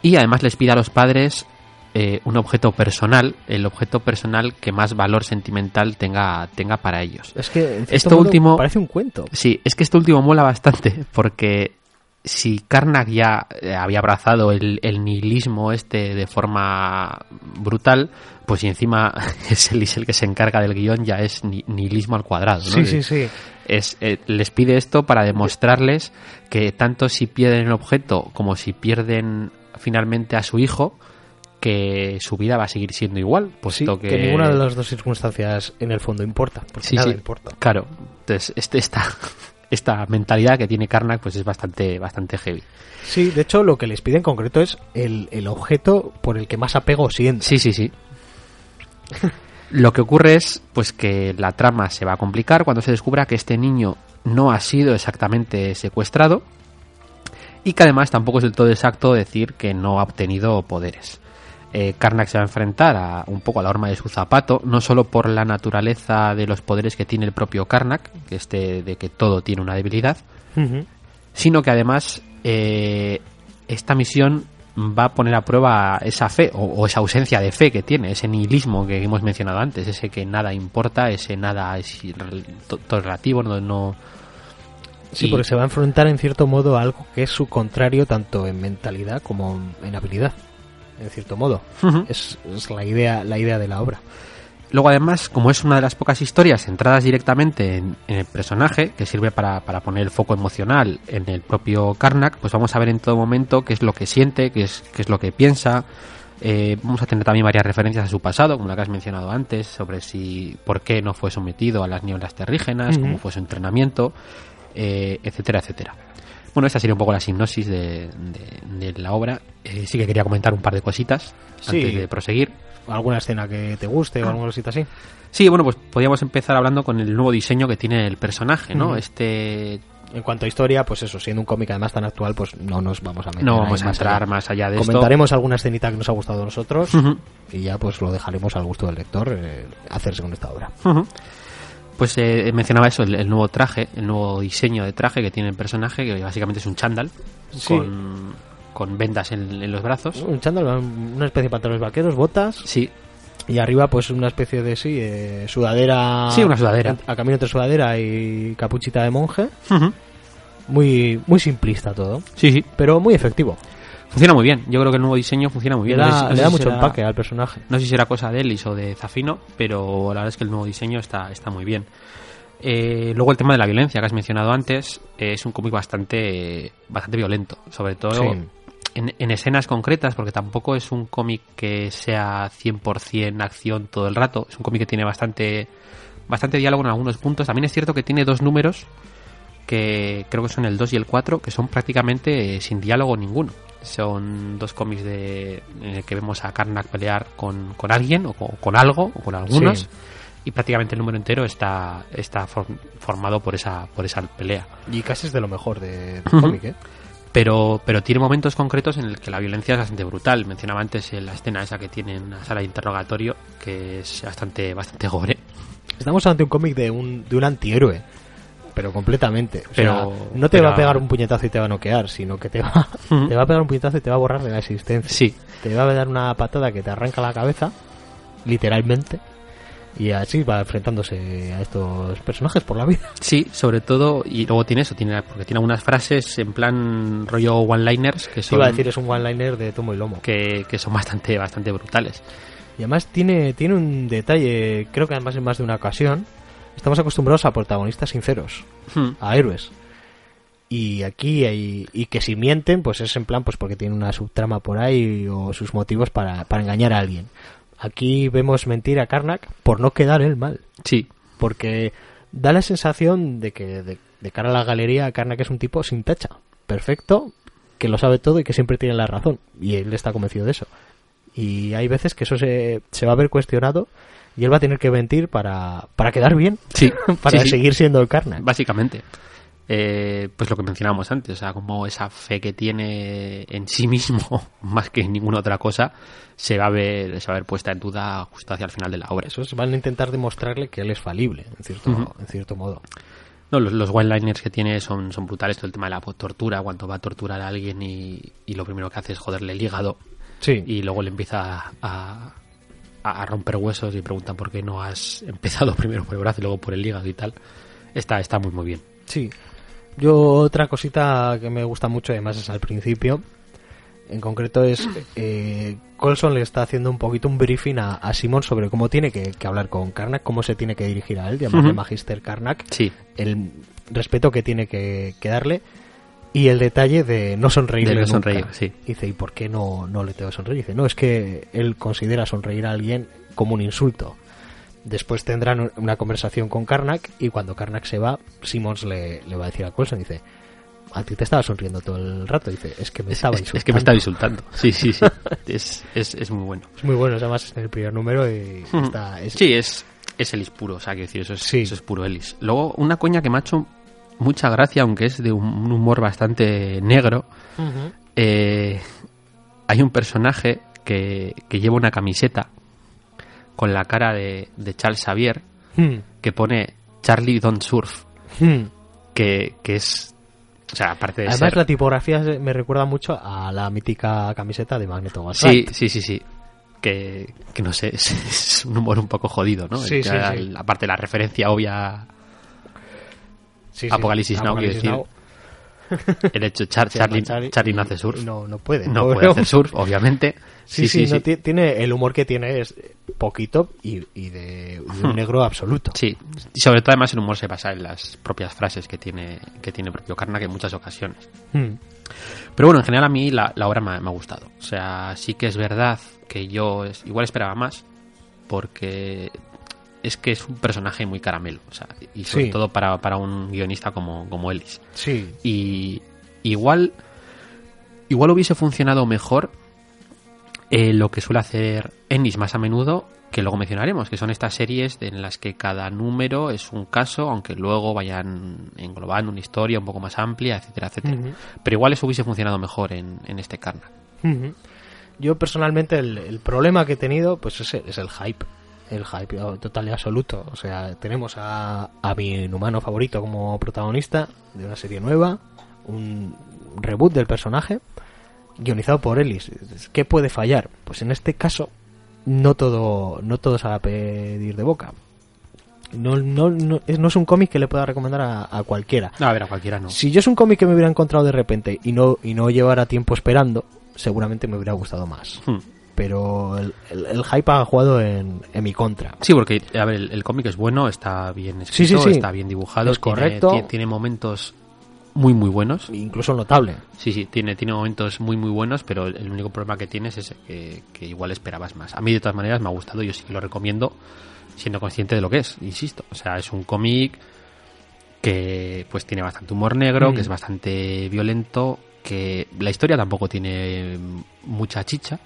y además les pide a los padres eh, un objeto personal, el objeto personal que más valor sentimental tenga, tenga para ellos. Es que esto último parece un cuento. Sí, es que esto último mola bastante porque si Karnak ya eh, había abrazado el, nihilismo este de forma brutal, pues si encima es el, el que se encarga del guion, ya es nihilismo al cuadrado. Sí, sí, sí. Es, eh, les pide esto para demostrarles que tanto si pierden el objeto como si pierden finalmente a su hijo, que su vida va a seguir siendo igual, puesto que... ninguna de las dos circunstancias en el fondo importa, porque sí, nada importa. Claro, entonces este está esta mentalidad que tiene Karnak pues es bastante, bastante heavy. Sí, de hecho lo que les pide en concreto es el, objeto por el que más apego sienten. Sí, sí, sí. lo que ocurre es pues que la trama se va a complicar cuando se descubra que este niño no ha sido exactamente secuestrado y que además tampoco es del todo exacto decir que no ha obtenido poderes eh, Karnak se va a enfrentar a un poco a la horma de su zapato, no solo por la naturaleza de los poderes que tiene el propio Karnak, que este de que todo tiene una debilidad, sino que además eh, esta misión va a poner a prueba esa fe o, esa ausencia de fe que tiene, ese nihilismo que hemos mencionado antes, ese que nada importa, ese nada es todo relativo, no, no Sí, porque se va a enfrentar en cierto modo a algo que es su contrario tanto en mentalidad como en habilidad en cierto modo. es, la idea, la idea de la obra. Luego además, como es una de las pocas historias centradas directamente en, el personaje, que sirve para, poner el foco emocional en el propio Karnak, pues vamos a ver en todo momento qué es lo que siente, qué es, qué es lo que piensa. Eh, vamos a tener también varias referencias a su pasado, como la que has mencionado antes, sobre si por qué no fue sometido a las nieblas terrígenas, cómo fue su entrenamiento, eh, etcétera, etcétera. Bueno, esta sería un poco la sinopsis de, la obra. Eh, sí que quería comentar un par de cositas antes de proseguir. ¿Alguna escena que te guste o alguna cosita así? Sí, bueno, pues podríamos empezar hablando con el nuevo diseño que tiene el personaje, ¿no? Este en cuanto a historia, pues eso, siendo un cómic además tan actual, pues no nos vamos a meter. No vamos a entrar más allá, de esto. Comentaremos alguna escenita que nos ha gustado a nosotros y ya pues lo dejaremos al gusto del lector eh, hacerse con esta obra pues eh, mencionaba eso, el, nuevo traje, el nuevo diseño de traje que tiene el personaje, que básicamente es un chándal con, vendas en, los brazos. Un chándal, una especie de pantalones vaqueros, botas. Sí. Y arriba, pues una especie de, sí, eh, sudadera. Sí, una sudadera. A, camino entre sudadera y capuchita de monje. Muy, muy simplista todo. Sí, sí. Pero muy efectivo. Funciona muy bien. Yo creo que el nuevo diseño funciona muy bien. Le da, mucho empaque al personaje. No sé si será cosa de Ellis o de Zafino, pero la verdad es que el nuevo diseño está, está muy bien. Eh, luego el tema de la violencia que has mencionado antes es un cómic bastante bastante violento, sobre todo en, en escenas concretas, porque tampoco es un cómic que sea 100% acción todo el rato. Es un cómic que tiene bastante, bastante diálogo en algunos puntos. También es cierto que tiene dos números que creo que son el 2 y el 4, que son prácticamente eh, sin diálogo ninguno. Son dos cómics de, en el que vemos a Karnak pelear con, con alguien, o con, con algo, o con algunos, Sí. y prácticamente el número entero está, está form- formado por esa, por esa pelea. Y casi es de lo mejor de, del cómic, ¿eh? Pero, pero tiene momentos concretos en el que la violencia es bastante brutal. Mencionaba antes eh, la escena esa que tiene en la sala de interrogatorio, que es bastante, bastante gore. Estamos ante un cómic de un, de un antihéroe. Pero completamente. O Pero- sea, no te pero- va a pegar un puñetazo y te va a noquear, sino que te va, te va a pegar un puñetazo y te va a borrar de la existencia. Sí, Te va a dar una patada que te arranca la cabeza, literalmente. Y así va enfrentándose a estos personajes por la vida. sí, sobre todo, y luego tiene eso, tiene, porque tiene algunas frases en plan rollo one-liners que son, iba a decir, es un one-liner de tomo y lomo. que, que son bastante, bastante brutales. Y además tiene, tiene un detalle, creo que además en más de una ocasión, estamos acostumbrados a protagonistas sinceros, Hmm. a héroes. Y aquí hay, y que si mienten, pues es en plan, pues porque tiene una subtrama por ahí o sus motivos para, para engañar a alguien. Aquí vemos mentir a Karnak por no quedar él mal. Sí, Porque da la sensación de que de, de cara a la galería Karnak es un tipo sin tacha, perfecto, que lo sabe todo y que siempre tiene la razón. Y él está convencido de eso. Y hay veces que eso se, se va a ver cuestionado y él va a tener que mentir para, para quedar bien, sí, para sí, sí. seguir siendo el Karnak. Básicamente. Eh, pues lo que mencionábamos antes, o sea, como esa fe que tiene en sí mismo, más que en ninguna otra cosa, se va a ver, se va a ver puesta en duda justo hacia el final de la obra. Eso es, van a intentar demostrarle que él es falible, en cierto, Ujú. en cierto modo. No, los, los one-liners que tiene son, son brutales, todo el tema de la tortura, cuando va a torturar a alguien y, y lo primero que hace es joderle el hígado Sí, y luego le empieza a, a, a romper huesos y preguntan por qué no has empezado primero por el brazo y luego por el hígado y tal. Está, está muy muy bien. sí. Yo otra cosita que me gusta mucho, además es al principio, en concreto es eh, Colson le está haciendo un poquito un briefing a, a Simon sobre cómo tiene que, que hablar con Karnak, cómo se tiene que dirigir a él, llamarle Ujú. Magister Karnak, Sí, el respeto que tiene que, que darle y el detalle de no sonreírle De no nunca. sonreír, sí. Dice, ¿y por qué no, no le tengo que sonreír? Dice, no, es que él considera sonreír a alguien como un insulto. Después tendrán una conversación con Karnak y cuando Karnak se va, Simmons le, le va a decir a Colson, dice, a ti te estaba sonriendo todo el rato. Dice, es que me estaba es, insultando. es que me estaba insultando. Sí, sí, sí. es, es, es muy bueno. Es muy bueno, además es en el primer número y está... Es, Sí, es, es Ellis puro, o sea, quiero decir, eso es, Sí. eso es puro Ellis. Luego, una coña que me ha hecho mucha gracia, aunque es de un, humor bastante negro, eh, hay un personaje que, que lleva una camiseta con la cara de, de Charles Xavier Hmm. que pone Charlie Don't Surf, Hmm. que, que es... O sea, aparte de Además ser... la tipografía me recuerda mucho a la mítica camiseta de Magneto Sí, Basalt. sí, sí, sí. Que, que no sé, es, es un humor un poco jodido, ¿no? Sí, sí, sí. Aparte de la referencia obvia Sí. Apocalipsis Now, quiero decir. El hecho, Char- Charlie, Charlie, no hace surf. No, no puede. no puede hacer surf, obviamente. Sí, sí, sí. no, tiene el humor que tiene es poquito y, y de, un negro absoluto. Sí, y sobre todo además el humor se basa en las propias frases que tiene que tiene propio Karnak en muchas ocasiones. Hmm. Pero bueno, en general a mí la, la obra me, ha- me ha gustado. O sea, sí que es verdad que yo es- igual esperaba más porque es que es un personaje muy caramelo. O sea, y sobre Sí. todo para, para un guionista como, como Ellis. Sí, Y igual igual hubiese funcionado mejor eh, lo que suele hacer Ennis más a menudo que luego mencionaremos, que son estas series en las que cada número es un caso, aunque luego vayan englobando una historia un poco más amplia, etcétera, etcétera. Pero igual eso hubiese funcionado mejor en, en este Karnak. Ujú. Yo personalmente el, el problema que he tenido pues es, es el hype. El hype total y absoluto. O sea, tenemos a, a mi inhumano favorito como protagonista de una serie nueva, un reboot del personaje, guionizado por Ellis. ¿Qué puede fallar? Pues en este caso no todo no todo se va a pedir de boca. No, no, no, es, no es un cómic que le pueda recomendar a, a cualquiera. No, a ver, a cualquiera no. Si yo es un cómic que me hubiera encontrado de repente y no, y no llevara tiempo esperando, seguramente me hubiera gustado más. Hmm. Pero el, el- el hype ha jugado en, en mi contra. Sí, porque, a ver, el, el cómic es bueno, está bien Sí, escrito, sí, sí. está bien dibujado, Es tiene- correcto. Tiene, tiene momentos muy muy buenos. Incluso notable. Sí, sí, tiene, tiene momentos muy muy buenos, pero el único problema que tienes es que, que igual esperabas más. A mí de todas maneras me ha gustado, yo sí que lo recomiendo siendo consciente de lo que es, insisto. O sea, es un cómic que pues tiene bastante humor negro, Mm. que es bastante violento, que la historia tampoco tiene mucha chicha,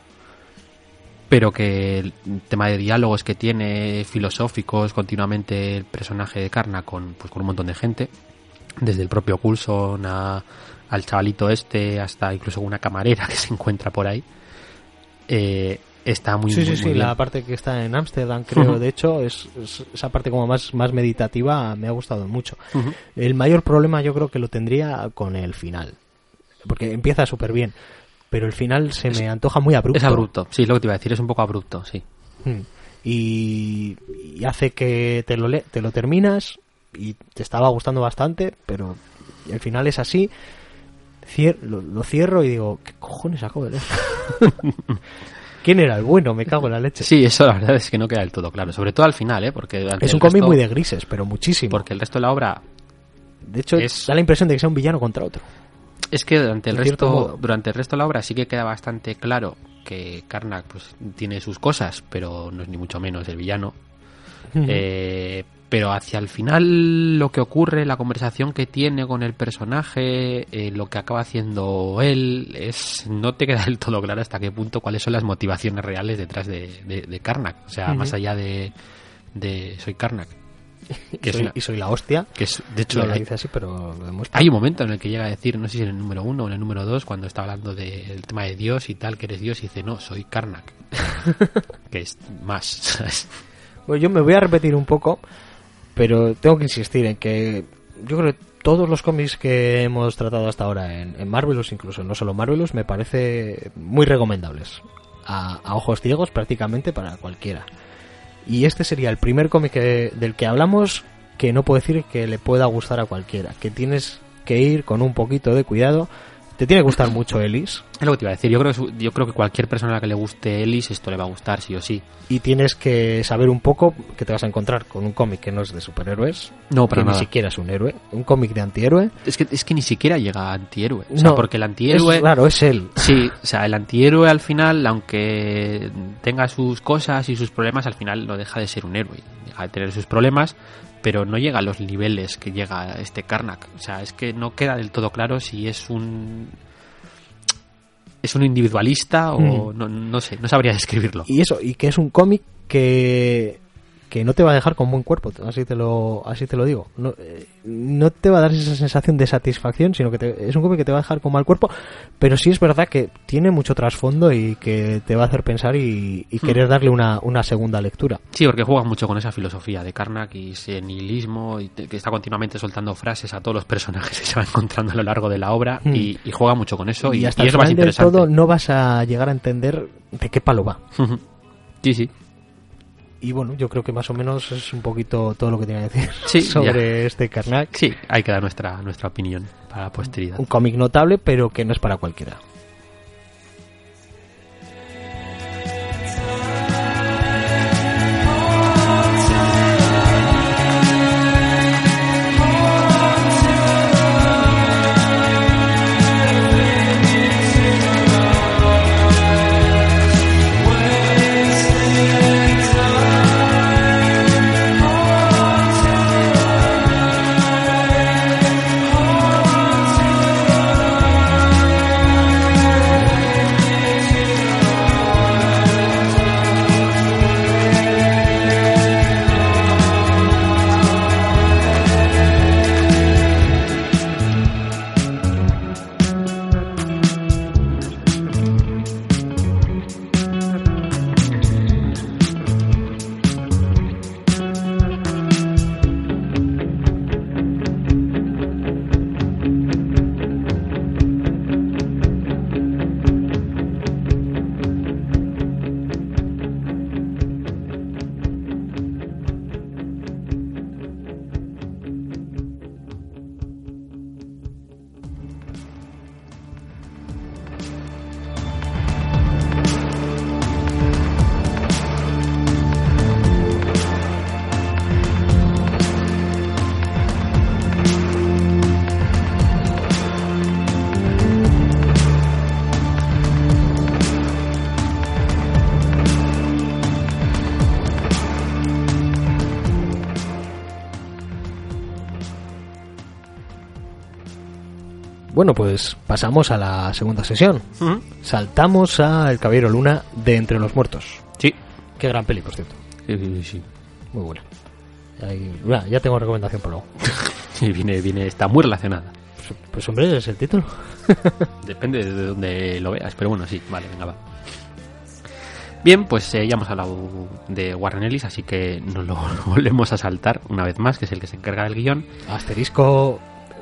pero que el tema de diálogos que tiene filosóficos continuamente el personaje de Karna con pues con un montón de gente, desde el propio Coulson a, al chavalito este hasta incluso una camarera que se encuentra por ahí. eh, está muy, sí, muy, sí, muy sí, bien. la parte que está en Ámsterdam, creo, de hecho, es, es- esa parte como más, más meditativa me ha gustado mucho. El mayor problema yo creo que lo tendría con el final, porque empieza súper bien, pero el final se me antoja muy abrupto. Es abrupto, sí, es lo que te iba a decir, es un poco abrupto, sí. Mm. Y, y hace que te lo, le- te lo terminas y te estaba gustando bastante, pero el final es así. Cier- lo, lo cierro y digo, ¿qué cojones acabo de leer? ¿Quién era el bueno? Me cago en la leche. Sí, eso la verdad es que no queda del todo claro, sobre todo al final, ¿eh? Porque es un cómic muy de grises, pero muchísimo. Porque el resto de la obra de hecho, es- da la impresión de que sea un villano contra otro. Es que durante el resto modo. durante el resto de la obra sí que queda bastante claro que Karnak pues tiene sus cosas, pero no es ni mucho menos el villano. Eh, pero hacia el final lo que ocurre, la conversación que tiene con el personaje, eh, lo que acaba haciendo él, es no te queda del todo claro hasta qué punto cuáles son las motivaciones reales detrás de, de, de Karnak. O sea, más allá de, de soy Karnak. Y, Que soy, una- y soy la hostia. que es, de hecho, No lo hay, dice así, pero lo demuestra. hay un momento en el que llega a decir, no sé si en el número uno o en el número dos, cuando está hablando del tema de Dios y tal, que eres Dios, y dice, no, soy Karnak. que es más, ¿sabes? Bueno, yo me voy a repetir un poco, pero tengo que insistir en que yo creo que todos los cómics que hemos tratado hasta ahora en, en Marvelous, incluso no solo Marvelous, me parece muy recomendables. A, a ojos ciegos prácticamente para cualquiera. Y este sería el primer cómic del que hablamos que no puedo decir que le pueda gustar a cualquiera. Que tienes que ir con un poquito de cuidado. Te tiene que gustar mucho Ellis. Es lo que te iba a decir. Yo creo, que yo creo que cualquier persona a la que le guste Ellis, esto le va a gustar, sí o sí. Y tienes que saber un poco que te vas a encontrar con un cómic que no es de superhéroes. No, que para ni nada. siquiera es un héroe. Un cómic de antihéroe. Es que, es que ni siquiera llega a antihéroe. O sea, No, porque el antihéroe. Es claro, es él. Sí, o sea, el antihéroe al final, aunque tenga sus cosas y sus problemas, al final no deja de ser un héroe. Deja de tener sus problemas, pero no llega a los niveles que llega este Karnak. O sea, es que no queda del todo claro si es un. Es un individualista o no, no sé, no sabría describirlo. Y eso, y que es un cómic que que no te va a dejar con buen cuerpo, así te lo así te lo digo. No, eh, no te va a dar esa sensación de satisfacción, sino que te- es un cómic que te va a dejar con mal cuerpo, pero sí es verdad que tiene mucho trasfondo y que te va a hacer pensar y, y querer darle una, una segunda lectura. Sí, porque juega mucho con esa filosofía de Karnak y ese nihilismo y te- que está continuamente soltando frases a todos los personajes que se va encontrando a lo largo de la obra Hmm. y, y juega mucho con eso y, y hasta y el es lo más final del interesante. todo no vas a llegar a entender de qué palo va. sí, sí. Y bueno, yo creo que más o menos es un poquito todo lo que tenía que decir Sí, sobre este Karnak. Sí, hay que dar nuestra, nuestra opinión para la posteridad. Un cómic notable, pero que no es para cualquiera. Bueno, pues pasamos a la segunda sesión. Saltamos a El Caballero Luna de Entre los Muertos. Sí. Qué gran peli, por cierto. Sí, sí, sí. Muy buena. Ahí- bueno, ya tengo recomendación por luego. Sí, viene, viene, está muy relacionada. Pues, pues, hombre, ese es el título. Depende de donde lo veas, pero bueno, sí, vale, venga, va. Bien, pues eh, ya hemos hablado de Warren Ellis, así que nos lo volvemos a saltar una vez más, que es el que se encarga del guion. Asterisco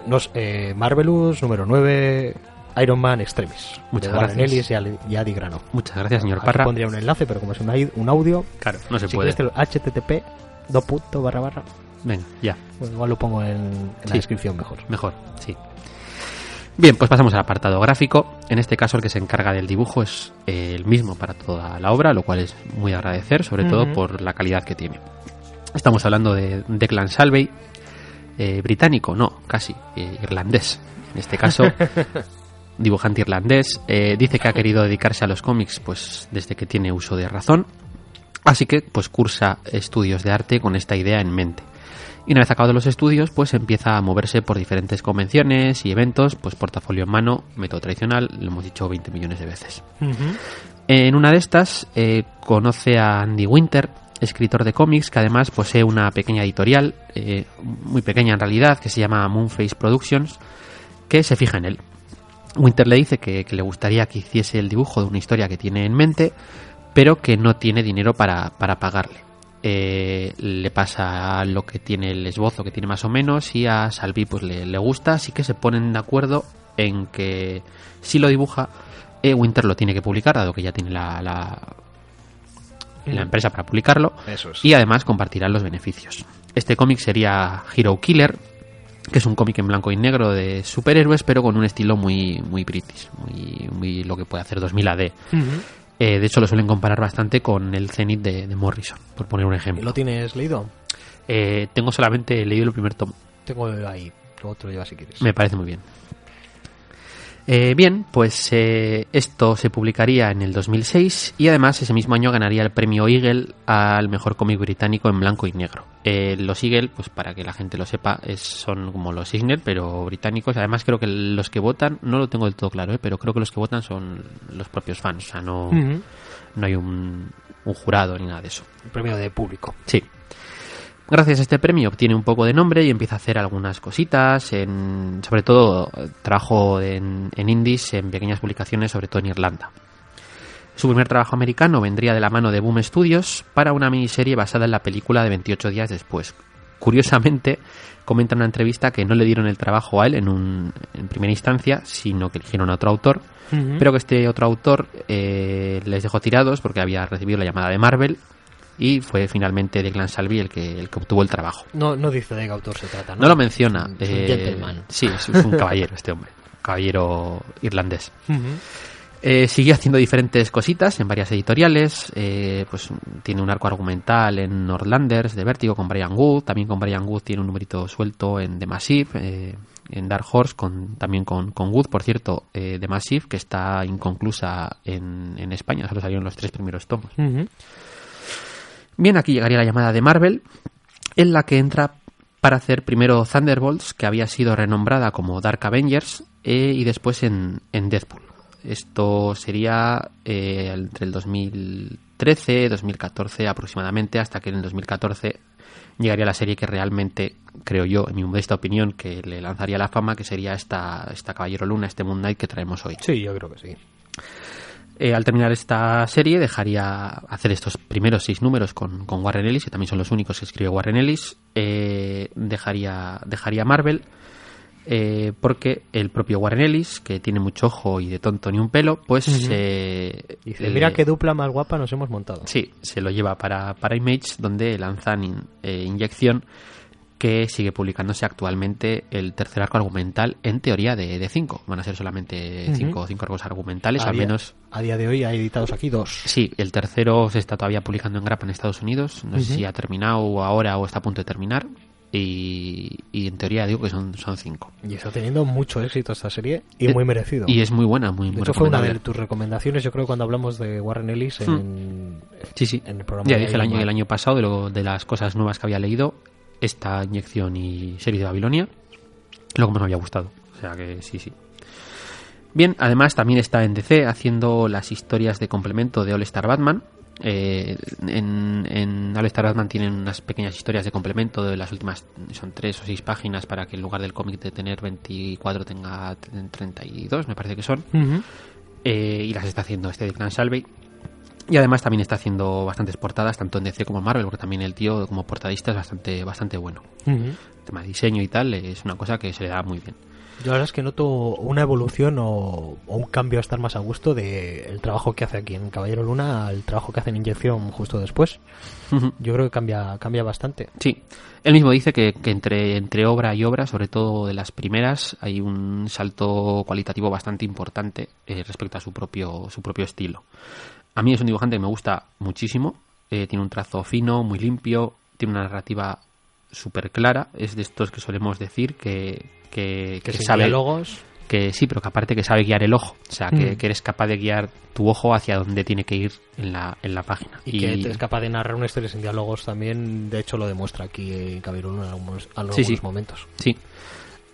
nos, eh, Marvelous número 9 Iron Man Extremis. Muchas de gracias. Y Adi Grano. Muchas gracias, señor Aquí Parra. pondría un enlace, pero como es un, audio, Claro, no se si puede. quieres http dos punto barra barra. Venga, ya, Bueno, igual lo pongo en, en la descripción mejor. mejor, sí. Bien, pues pasamos al apartado gráfico. En este caso, el que se encarga del dibujo es eh, el mismo para toda la obra, lo cual es muy agradecer, sobre todo por la calidad que tiene. Estamos hablando de Declan Salvey, eh, británico, no, casi, eh, irlandés. En este caso, dibujante irlandés. eh, dice que ha querido dedicarse a los cómics pues desde que tiene uso de razón. Así que pues cursa estudios de arte con esta idea en mente. Y una vez acabado los estudios, pues empieza a moverse por diferentes convenciones y eventos, pues portafolio en mano, método tradicional, lo hemos dicho 20 millones de veces. En una de estas eh, conoce a Andy Winter, escritor de cómics, que además posee una pequeña editorial, eh, muy pequeña en realidad, que se llama Moonface Productions, que se fija en él. Winter le dice que, le gustaría que hiciese el dibujo de una historia que tiene en mente, pero que no tiene dinero para, para pagarle. Eh, le pasa lo que tiene el esbozo, que tiene más o menos, y a Salvi pues le, le gusta, así que se ponen de acuerdo en que si lo dibuja, eh, Winter lo tiene que publicar, dado que ya tiene la, la empresa para publicarlo, Eso es. y además compartirán los beneficios. Este cómic sería Hero Killer, que es un cómic en blanco y negro de superhéroes, pero con un estilo muy, muy british, muy, muy lo que puede hacer 2000 AD. Eh, de hecho, lo suelen comparar bastante con el Zenith de, de Morrison, por poner un ¿Y ejemplo. ¿Lo tienes leído? Eh, tengo solamente leído el primer tomo. Tengo ahí. Luego te lo llevas si quieres. Me parece muy bien. Eh, bien, pues eh, esto se publicaría en el 2006 y además ese mismo año ganaría el premio Eagle al mejor cómic británico en blanco y negro. Eh, los Eagle, pues para que la gente lo sepa, es- son como los Eisner, pero británicos. Además creo que los que votan, no lo tengo del todo claro, eh, pero creo que los que votan son los propios fans. O sea, no, no hay un, un jurado ni nada de eso. El premio de público. Sí. Gracias a este premio obtiene un poco de nombre y empieza a hacer algunas cositas, en, sobre todo trabajo en, en indies, en pequeñas publicaciones, sobre todo en Irlanda. Su primer trabajo americano vendría de la mano de Boom Studios para una miniserie basada en la película de 28 días después. Curiosamente, comenta en una entrevista que no le dieron el trabajo a él en, un, en primera instancia, sino que eligieron a otro autor, pero que este otro autor eh, les dejó tirados porque había recibido la llamada de Marvel y fue finalmente Declan Salvi el que, el que obtuvo el trabajo. No, no dice de qué autor se trata, ¿no? No lo menciona. Es un eh, gentleman. Sí, es, es un caballero este hombre. Caballero irlandés. Ujú. Eh, siguió haciendo diferentes cositas en varias editoriales. eh, pues tiene un arco argumental en Northlanders de Vértigo con Brian Wood. También con Brian Wood tiene un numerito suelto en The Massive. eh, en Dark Horse con, también con, con Wood, por cierto, eh, The Massive, que está inconclusa en, en España. Solo salieron los tres primeros tomos. Ujú. Bien, aquí llegaría la llamada de Marvel, en la que entra para hacer primero Thunderbolts, que había sido renombrada como Dark Avengers, eh, y después en, en Deadpool. Esto sería eh, entre el 2013, 2014 aproximadamente, hasta que en el 2014 llegaría la serie que realmente, creo yo, en mi modesta opinión, que le lanzaría la fama, que sería esta, esta Caballero Luna, este Moon Knight que traemos hoy. Sí, yo creo que sí. Eh, al terminar esta serie dejaría hacer estos primeros seis números con, con Warren Ellis, que también son los únicos que escribe Warren Ellis. eh, dejaría, dejaría Marvel eh, porque el propio Warren Ellis, que tiene mucho ojo y de tonto ni un pelo, pues eh, Dice, le- mira qué dupla más guapa nos hemos montado. Sí, se lo lleva para, para Image, donde lanzan in- eh, Inyección, que sigue publicándose actualmente el tercer arco argumental, en teoría de, de cinco. Van a ser solamente cinco, cinco arcos argumentales, a, al día, menos a día de hoy hay editados aquí dos. Sí, el tercero se está todavía publicando en grapa en Estados Unidos. No sé si ha terminado ahora o está a punto de terminar. Y, y en teoría digo que son, son cinco. Y está teniendo mucho éxito esta serie y Eh, muy merecido. Y es muy buena, muy, muy hecho, fue una de tus recomendaciones, yo creo, cuando hablamos de Warren Ellis en, Sí, sí. en el programa. Ya dije el año, el año pasado de, lo, de las cosas nuevas que había leído, esta inyección y serie de Babilonia, lo que más me había gustado. O sea que sí, sí. Bien, además también está en DC haciendo las historias de complemento de All Star Batman. Eh, en, en All Star Batman tienen unas pequeñas historias de complemento de las últimas, son tres o seis páginas para que en lugar del cómic de tener 24 tenga 32, me parece que son. Eh, y las está haciendo este de Clan Salvey. Y además también está haciendo bastantes portadas, tanto en DC como en Marvel, porque también el tío como portadista es bastante, bastante bueno. El tema de diseño y tal es una cosa que se le da muy bien. Yo la verdad es que noto una evolución o, o un cambio a estar más a gusto del trabajo que hace aquí en Caballero Luna al trabajo que hace en Inyección justo después. Yo creo que cambia, cambia bastante. Sí, él mismo dice que, que entre, entre obra y obra, sobre todo de las primeras, hay un salto cualitativo bastante importante eh, respecto a su propio, su propio estilo. A mí es un dibujante que me gusta muchísimo, eh, tiene un trazo fino, muy limpio, tiene una narrativa súper clara, es de estos que solemos decir que, que, Que, que sin sabe que sí, pero que aparte que sabe guiar el ojo, o sea, que, Mm. que eres capaz de guiar tu ojo hacia donde tiene que ir en la, en la página. y, que es capaz de narrar una historia sin diálogos también, de hecho lo demuestra aquí Luna en algunos, algunos Sí, sí. momentos. Sí.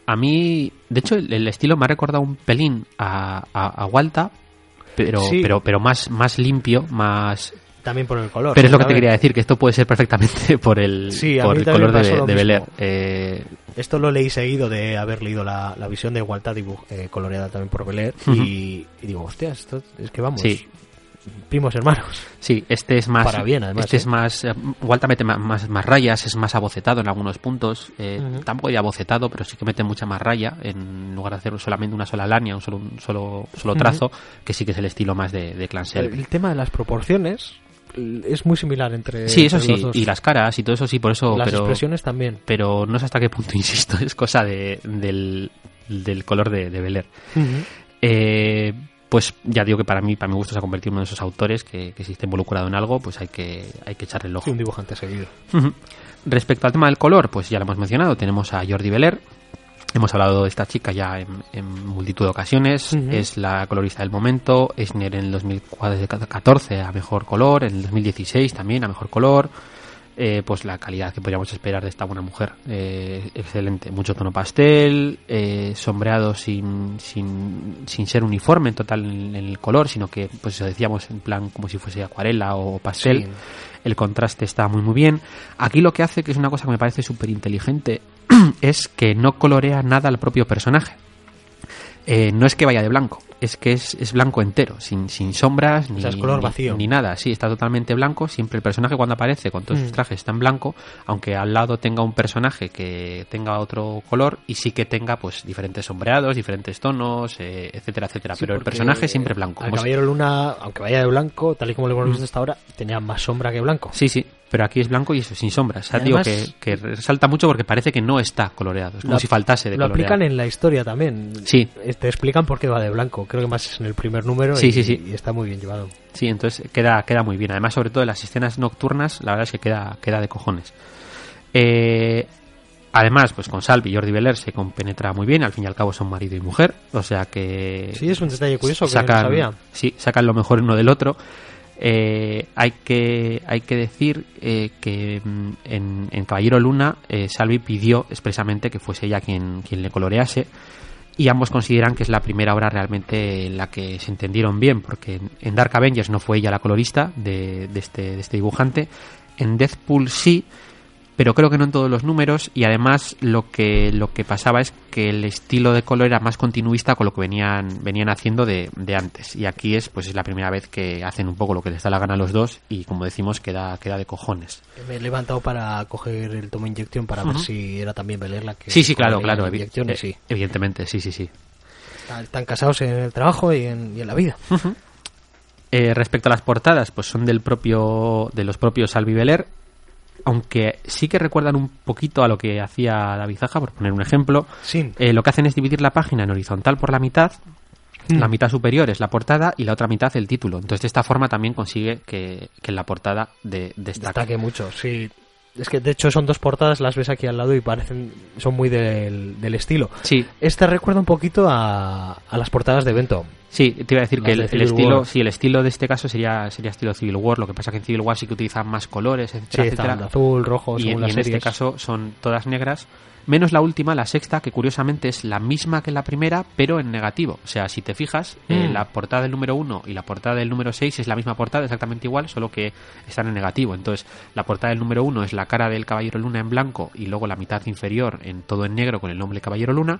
A mí, de hecho, el, el estilo me ha recordado un pelín a, a, a Walta, pero, Sí. pero, pero más, más limpio, más... También por el color. Pero es lo que te quería decir, que esto puede ser perfectamente por el, Sí, por color de, de. Bel Air. Eh, Esto lo leí seguido de haber leído la, la visión de dibuj- eh, coloreada también por y, y digo, hostia, esto es que vamos, Sí. Primos hermanos. sí, este es más... Para bien, además, Este ¿eh? es más... eh, Walta mete más, más rayas, es más abocetado en algunos puntos. Eh. Tampoco diría abocetado, pero sí que mete mucha más raya en lugar de hacer solamente una sola línea, un solo, un solo, solo trazo, que sí que es el estilo más de, de Clan Selby. El tema de las proporciones es muy similar entre, Sí, eso entre sí, dos. y las caras y todo eso sí, por eso, Las pero, expresiones también. pero no sé hasta qué punto, insisto, es cosa de, del, del color de, de Bel Air. Eh, pues ya digo que para mí, para mi gusto, se ha convertido en uno de esos autores que, que si está involucrado en algo, pues hay que, hay que echarle el ojo. Sí, un dibujante seguido. Respecto al tema del color, pues ya lo hemos mencionado, tenemos a Jordi Belair. Hemos hablado de esta chica ya en, en multitud de ocasiones. Es la colorista del momento. Eisner en el 2014 a mejor color. En el 2016 también a mejor color. Eh, pues la calidad que podríamos esperar de esta buena mujer. Eh, excelente. Mucho tono pastel. eh, sombreado sin, sin, sin ser uniforme en total en, en el color, sino que, pues eso decíamos, en plan como si fuese acuarela o pastel Sí. el contraste está muy muy bien. Aquí lo que hace, que es una cosa que me parece súper inteligente, es que no colorea nada al propio personaje. No es que vaya de blanco, es que es, es blanco entero, sin, sin sombras ni, sea, es color ni- vacío. ni nada. Sí, está totalmente blanco. Siempre el personaje cuando aparece con todos sus Mm. trajes está en blanco, aunque al lado tenga un personaje que tenga otro color y sí que tenga pues diferentes sombreados, diferentes tonos, eh, etcétera, etcétera. Sí, Pero el personaje siempre blanco. Si- Caballero Luna, aunque vaya de blanco, tal y como lo hemos visto hasta ahora, tenía más sombra que blanco. Sí, sí, pero aquí es blanco y eso, sin sombras. O sea, digo que, que resalta mucho porque parece que no está coloreado. Es como Lo- si faltase de Lo aplican en la historia también. Sí. Eh, Te explican por qué va de blanco. Creo que más es en el primer número Sí, y, sí, sí. y está muy bien llevado. Sí, entonces queda, queda muy bien. Además, sobre todo en las escenas nocturnas, la verdad es que queda, queda de cojones. Eh, además, pues con Salvi y Jordi Beller se compenetra muy bien. Al fin y al cabo son marido y mujer. O sea que... Sí, es un detalle curioso que no sabía. Sí, sacan lo mejor uno del otro. Eh, hay que hay que decir eh, que mm, en, en Caballero Luna eh, Salvi pidió expresamente que fuese ella quien, quien le colorease y ambos consideran que es la primera obra realmente en la que se entendieron bien porque en, Dark Avengers no fue ella la colorista de, de este, de este dibujante. En Deathpool sí pero creo que no en todos los números y además lo que lo que pasaba es que el estilo de color era más continuista con lo que venían venían haciendo de, de antes. Y aquí es pues es la primera vez que hacen un poco lo que les da la gana a los dos y como decimos queda queda de cojones. Me he levantado para coger el tomo inyección para ver si era también Beler la que sí sí claro claro la evi- eh, sí. evidentemente sí sí sí. Están, casados en el trabajo y en, y en la vida. Eh, respecto a las portadas, pues son del propio, de los propios Salvi Beler, aunque sí que recuerdan un poquito a lo que hacía David Zaja, por poner un ejemplo. Sí. Eh, lo que hacen es dividir la página en horizontal por la mitad. Mm. La mitad superior es la portada y la otra mitad el título. Entonces, de esta forma también consigue que, la portada de, destaque. Destaque mucho, sí. Es que de hecho son dos portadas, las ves aquí al lado y parecen, son muy del, del estilo. Sí, Esta recuerda un poquito a, a las portadas de Bento. Sí, te iba a decir Las que el, de el Civil estilo, sí, el estilo de este caso sería sería estilo Civil War. Lo que pasa que en Civil War sí que utilizan más colores, Sí, etcétera, están etcétera. azul, rojo, y, según y las en este caso son todas negras Menos la última, la sexta, que curiosamente es la misma que la primera, pero en negativo. O sea, si te fijas, eh, Mm. la portada del número 1 y la portada del número 6 es la misma portada, exactamente igual, solo que están en negativo. Entonces, la portada del número 1 es la cara del Caballero Luna en blanco y luego la mitad inferior en todo en negro con el nombre Caballero Luna,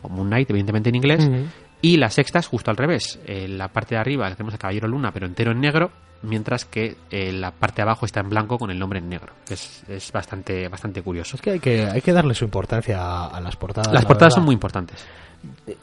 o Moon Knight, evidentemente en inglés. Ujú. Y la sexta es justo al revés. En la parte de arriba tenemos a Caballero Luna, pero entero en negro, mientras que eh, la parte de abajo está en blanco con el nombre en negro. Es, es bastante, bastante curioso. Es que hay que, hay que darle su importancia a, a las portadas. Las la portadas verdad. son muy importantes.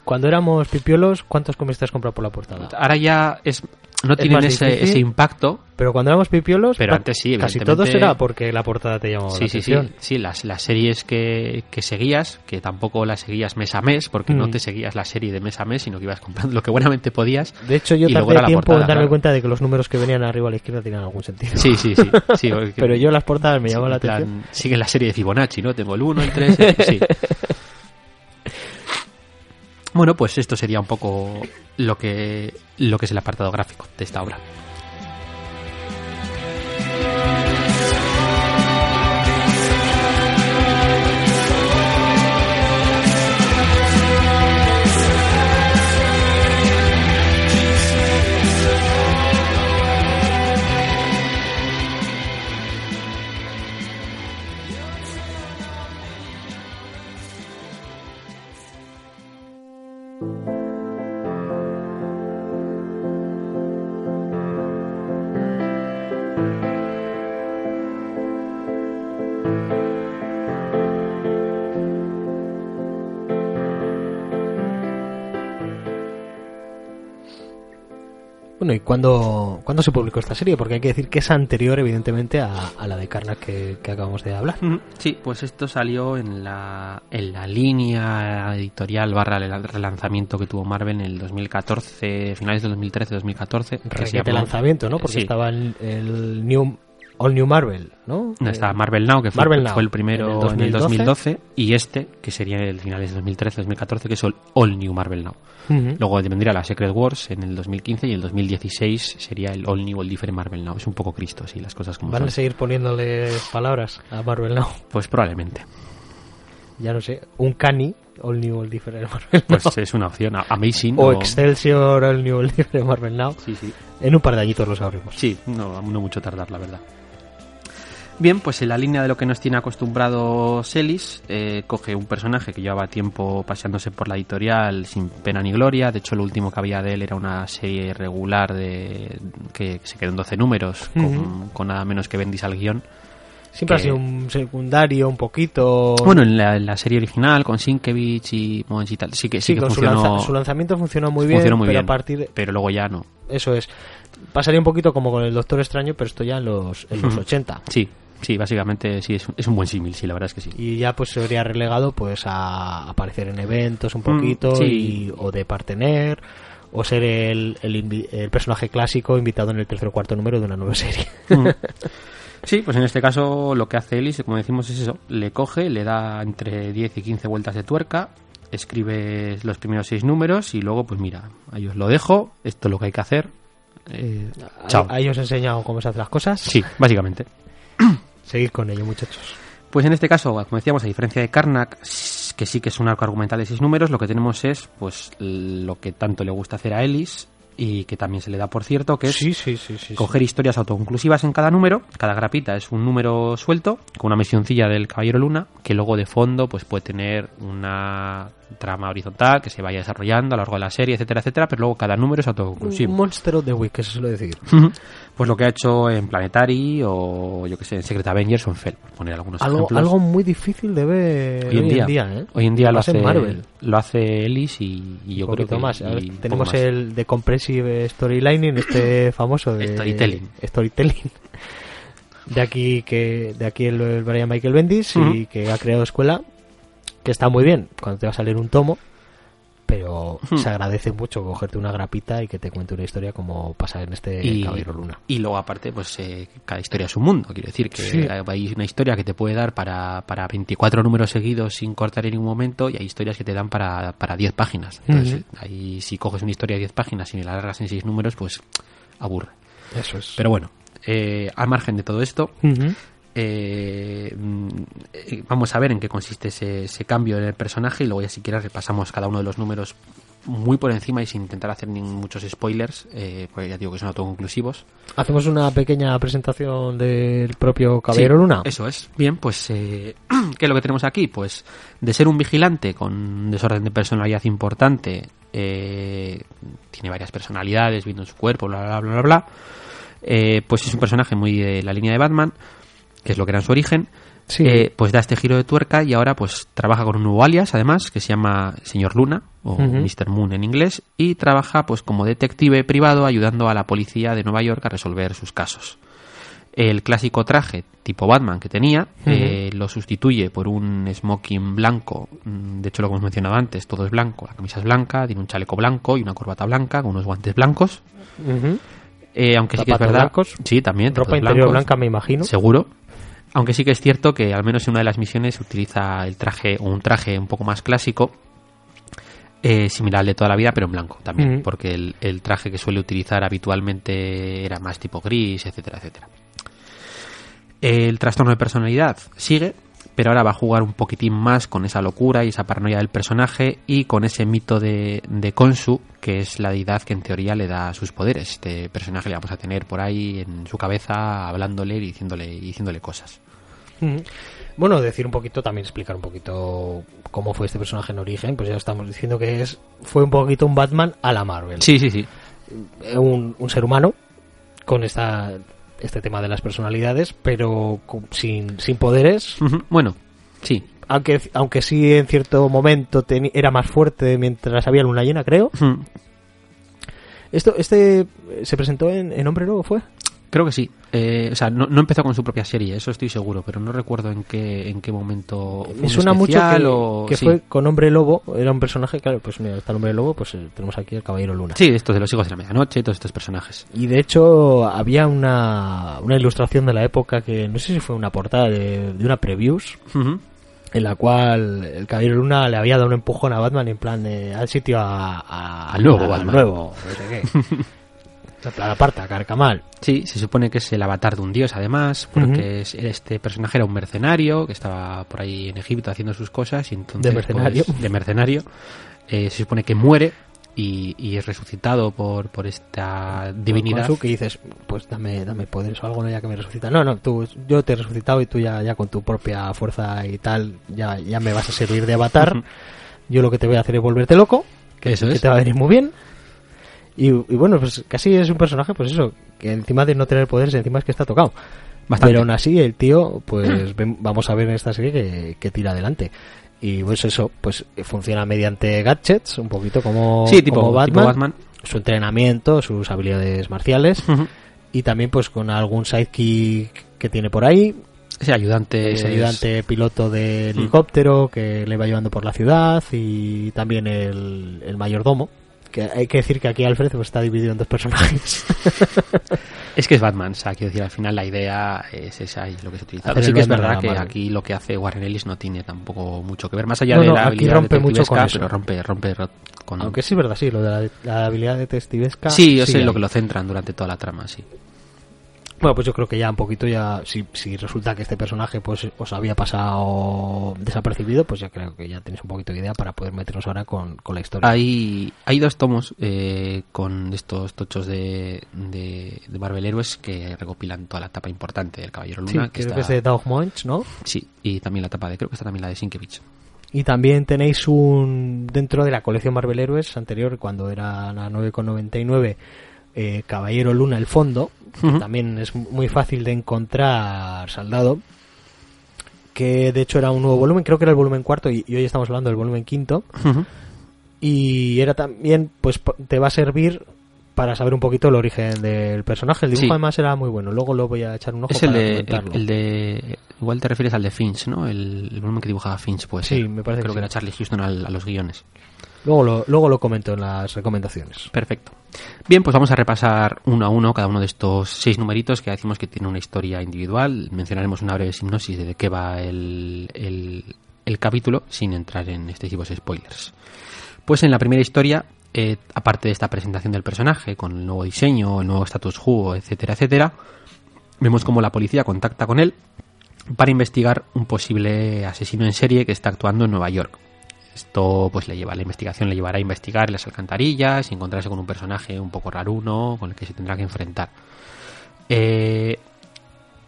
Cuando éramos pipiolos, ¿cuántos cómics te has comprado por la portada? Ahora ya es, no Es tienen ese, difícil. ese impacto. Pero cuando éramos pipiolos, Pero antes sí, casi todos era porque la portada te llamaba Sí, la sí, sí. atención. Sí, las, las series que, que seguías, que tampoco las seguías mes a mes, porque no Mm. te seguías la serie de mes a mes, sino que ibas comprando lo que buenamente podías. De hecho, yo tardé tiempo portada, en darme claro. cuenta de que los números que venían arriba a la izquierda tenían algún sentido. Sí, sí, sí. sí porque- Pero yo las portadas me Sí, llaman la plan, atención. Sigue la serie de Fibonacci, ¿no? Tengo el 1, el 3, el... sí. Bueno, pues esto sería un poco lo que, lo que es el apartado gráfico de esta obra. Cuándo, cuándo se publicó esta serie? Porque hay que decir que es anterior, evidentemente, a, a la de Karnak que, que acabamos de hablar. Sí, pues esto salió en la, en la línea editorial barra rel- relanzamiento que tuvo Marvel en el 2014, finales del 2013-2014. que se Requete llamó- lanzamiento, ¿no? Porque Sí. estaba el, el New, All New Marvel, ¿no? No, Eh, está Marvel Now, que fue, Marvel Now, fue el primero en en el el 2012. 2012, y este, que sería el finales de 2013-2014, que es el All New Marvel Now. ujú. Luego vendría la Secret Wars en el 2015 y el 2016 sería el All New, All Different Marvel Now. Es un poco Cristo, sí, las cosas como Van a son. seguir poniéndole palabras a Marvel Now. Pues probablemente. Ya no sé, un Cani, All New, All Different Marvel Pues Now. es una opción. A- Amazing. O Excelsior, All New, All Different Marvel Now. Sí, sí. En un par de añitos lo sabremos. Sí, no, no mucho tardar, la verdad. Bien, pues en la línea de lo que nos tiene acostumbrado Celis, eh, coge un personaje que llevaba tiempo paseándose por la editorial sin pena ni gloria. De hecho, lo último que había de él era una serie regular de que se quedó en 12 números, con, nada menos que Bendis al guion. Siempre que- ha sido un secundario, un poquito. Bueno, en la, en la serie original, con Sienkiewicz y Mons y tal, sí que, sí sí, que con su, funcionó, lanza- su lanzamiento funcionó muy bien, funcionó muy pero bien, a partir de, pero luego ya no. eso es. Pasaría un poquito como con el Doctor Extraño, pero esto ya en los, en los Ujú. 80. Sí, sí, básicamente sí, es, un- es un buen símil, sí, la verdad es que sí. Y ya pues se vería relegado pues a aparecer en eventos un Mm, poquito sí. y- o de partener o ser el, el, personaje clásico invitado en el tercer o cuarto número de una nueva serie. Mm. Sí, pues en este caso lo que hace Ellis, como decimos, es eso. Le coge, le da entre 10 y 15 vueltas de tuerca, escribe los primeros seis números y luego, pues mira, ahí os lo dejo, esto es lo que hay que hacer. eh, chao. Ahí os he enseñado cómo se hacen las cosas. Sí, básicamente. Seguid con ello, muchachos. Pues en este caso, como decíamos, a diferencia de Karnak, que sí que es un arco argumental de seis números, lo que tenemos es pues lo que tanto le gusta hacer a Ellis y que también se le da por cierto, que es Sí, sí, sí, sí. coger historias autoconclusivas en cada número. Cada grapita es un número suelto con una misioncilla del Caballero Luna que luego de fondo pues puede tener una trama horizontal que se vaya desarrollando a lo largo de la serie, etcétera, etcétera, pero luego cada número es Un autoconclusivo. Monster of the Week, que se suele decir. pues lo que ha hecho en Planetary o yo que sé, en Secret Avengers o en Fell, por poner algunos Algo, ejemplos. algo muy difícil de ver hoy en día, ¿eh? hoy en día lo Más en hace Marvel. lo hace Ellis y, y yo un creo que más. Ver, y tenemos más. el de Compressive Storylining, este famoso de Storytelling. Storytelling. De aquí que de aquí el, el Brian Michael Bendis y Ujú. que ha creado escuela que está muy bien cuando te va a salir un tomo, pero Ujú. se agradece mucho cogerte una grapita y que te cuente una historia como pasa en este y, Caballero Luna. y luego aparte pues eh, cada historia es un mundo quiero decir que Sí. hay una historia que te puede dar para, para 24 números seguidos sin cortar en ningún momento y hay historias que te dan para, para 10 páginas entonces ahí si coges una historia de 10 páginas y la largas en 6 números pues aburre Eso es. pero bueno eh, al margen de todo esto eh, vamos a ver en qué consiste ese, ese cambio en el personaje y luego ya si quieres repasamos cada uno de los números muy por encima y sin intentar hacer ni muchos spoilers, eh, pues ya digo que son autoconclusivos. Hacemos una pequeña presentación del propio Caballero Sí, Luna. Eso es. Bien, pues, eh, ¿qué es lo que tenemos aquí? Pues de ser un vigilante con un desorden de personalidad importante, eh, tiene varias personalidades, viendo en su cuerpo, bla, bla, bla, bla, bla. eh, pues es un personaje muy de la línea de Batman, que es lo que era en su origen. Sí. Eh, pues da este giro de tuerca y ahora pues trabaja con un nuevo alias, además, que se llama Señor Luna, o Ujú. Mr. Moon en inglés, y trabaja pues como detective privado ayudando a la policía de Nueva York a resolver sus casos. El clásico traje tipo Batman que tenía eh, lo sustituye por un smoking blanco. Mm, De hecho, lo que hemos mencionado antes, todo es blanco. La camisa es blanca, tiene un chaleco blanco y una corbata blanca con unos guantes blancos. Eh, aunque sí que es verdad. blancos. Sí, también. Ropa interior blancos. blanca, me imagino. Seguro. Aunque sí que es cierto que al menos en una de las misiones utiliza el traje, o un traje un poco más clásico, eh, similar al de toda la vida, pero en blanco también, porque el, el traje que suele utilizar habitualmente era más tipo gris, etcétera, etcétera. El trastorno de personalidad sigue, pero ahora va a jugar un poquitín más con esa locura y esa paranoia del personaje y con ese mito de, de Konsu, que es la deidad que en teoría le da sus poderes. Este personaje le vamos a tener por ahí en su cabeza hablándole y diciéndole, diciéndole cosas. Bueno, decir un poquito, también explicar un poquito cómo fue este personaje en origen, pues ya estamos diciendo que es fue un poquito un Batman a la Marvel. Sí, sí, sí. Un, un ser humano con esta este tema de las personalidades, pero sin, sin poderes, Bueno, sí. aunque aunque sí en cierto momento era más fuerte mientras había luna llena, creo. Esto este se presentó en, en Hombre Lobo, ¿fue? Creo que sí. Eh, o sea, no, no empezó con su propia serie, eso estoy seguro, pero no recuerdo en qué, en qué momento. fue Me suena mucho especial que, o- que sí. fue con Hombre Lobo, era un personaje, claro, pues mira, está el Hombre Lobo, pues eh, tenemos aquí el Caballero Luna. Sí, estos de los hijos de la medianoche, todos estos personajes. Y de hecho había una, una ilustración de la época que no sé si fue una portada de, de una previews en la cual el Caballero Luna le había dado un empujón a Batman en plan de, al sitio a, a- Al nuevo al Batman. nuevo, no sé qué. Plan, aparta, Carcamal. Sí, se supone que es el avatar de un dios, además, porque es- este personaje era un mercenario que estaba por ahí en Egipto haciendo sus cosas. Y entonces, De mercenario. pues, de mercenario. Eh, se supone que muere y, y es resucitado por, por esta divinidad. Con su que dices, pues dame, dame poderes o algo, no ya que me resucita. No, no, tú, yo te he resucitado y tú ya, ya con tu propia fuerza y tal, ya, ya me vas a servir de avatar. Yo lo que te voy a hacer es volverte loco. Eso que es. te va a venir muy bien. Y, y bueno, pues casi es un personaje, pues eso, que encima de no tener poderes, encima es que está tocado. Bastante. Pero aún así, el tío, pues ven- vamos a ver en esta serie que, que tira adelante. Y pues eso, pues funciona mediante gadgets, un poquito como, Sí, tipo, como tipo Batman, su entrenamiento, sus habilidades marciales, y también pues con algún sidekick que tiene por ahí, Ese ayudante. ese es- ayudante piloto de Mm. helicóptero que le va llevando por la ciudad y también el, el mayordomo. Que hay que decir que aquí Alfred pues, está dividido en dos personajes. Es que es Batman, o sea, quiero decir, al final la idea es esa y lo que se utiliza. Hacer sí que es verdad que Marvel. aquí lo que hace Warren Ellis no tiene tampoco mucho que ver, más allá No, de no, la aquí habilidad rompe mucho con detectivesca, eso. pero rompe, rompe ro- con... Aunque sí es verdad, sí, lo de la, la habilidad de testivesca. sí, yo sé lo que lo centran durante toda la trama, sí. Bueno, pues yo creo que ya un poquito ya, si, si resulta que este personaje pues os había pasado desapercibido, pues ya creo que ya tenéis un poquito de idea para poder meternos ahora con, con la historia. Hay, hay dos tomos eh, con estos tochos de, de, de Marvel Héroes que recopilan toda la etapa importante del Caballero sí, Luna. creo está- que es de Doug Moench, ¿no? Sí, y también la etapa de, creo que está también la de Sienkiewicz. Y también tenéis un dentro de la colección Marvel Héroes anterior, cuando era la 9,99, eh, Caballero Luna el fondo, que también es muy fácil de encontrar saldado, que de hecho era un nuevo volumen, creo que era el volumen cuarto y, y hoy estamos hablando del volumen quinto, y era también, pues te va a servir para saber un poquito el origen del personaje. El dibujo Sí. además era muy bueno, luego lo voy a echar un ojo Es el para de, el, comentarlo. el de. Igual te refieres al de Finch, ¿no? El, el volumen que dibujaba Finch, pues. Sí, me parece Creo que que, sí. era Charlie Houston al- a los guiones. Luego lo, luego lo comento en las recomendaciones. Perfecto. Bien, pues vamos a repasar uno a uno cada uno de estos seis numeritos que decimos que tiene una historia individual. Mencionaremos una breve sinopsis de qué va el, el, capítulo sin entrar en excesivos spoilers. Pues en la primera historia, eh, aparte de esta presentación del personaje con el nuevo diseño, el nuevo status quo, etcétera, etcétera, vemos como la policía contacta con él para investigar un posible asesino en serie que está actuando en Nueva York. Esto pues le lleva, la investigación le llevará a investigar las alcantarillas y encontrarse con un personaje un poco raruno con el que se tendrá que enfrentar. Eh,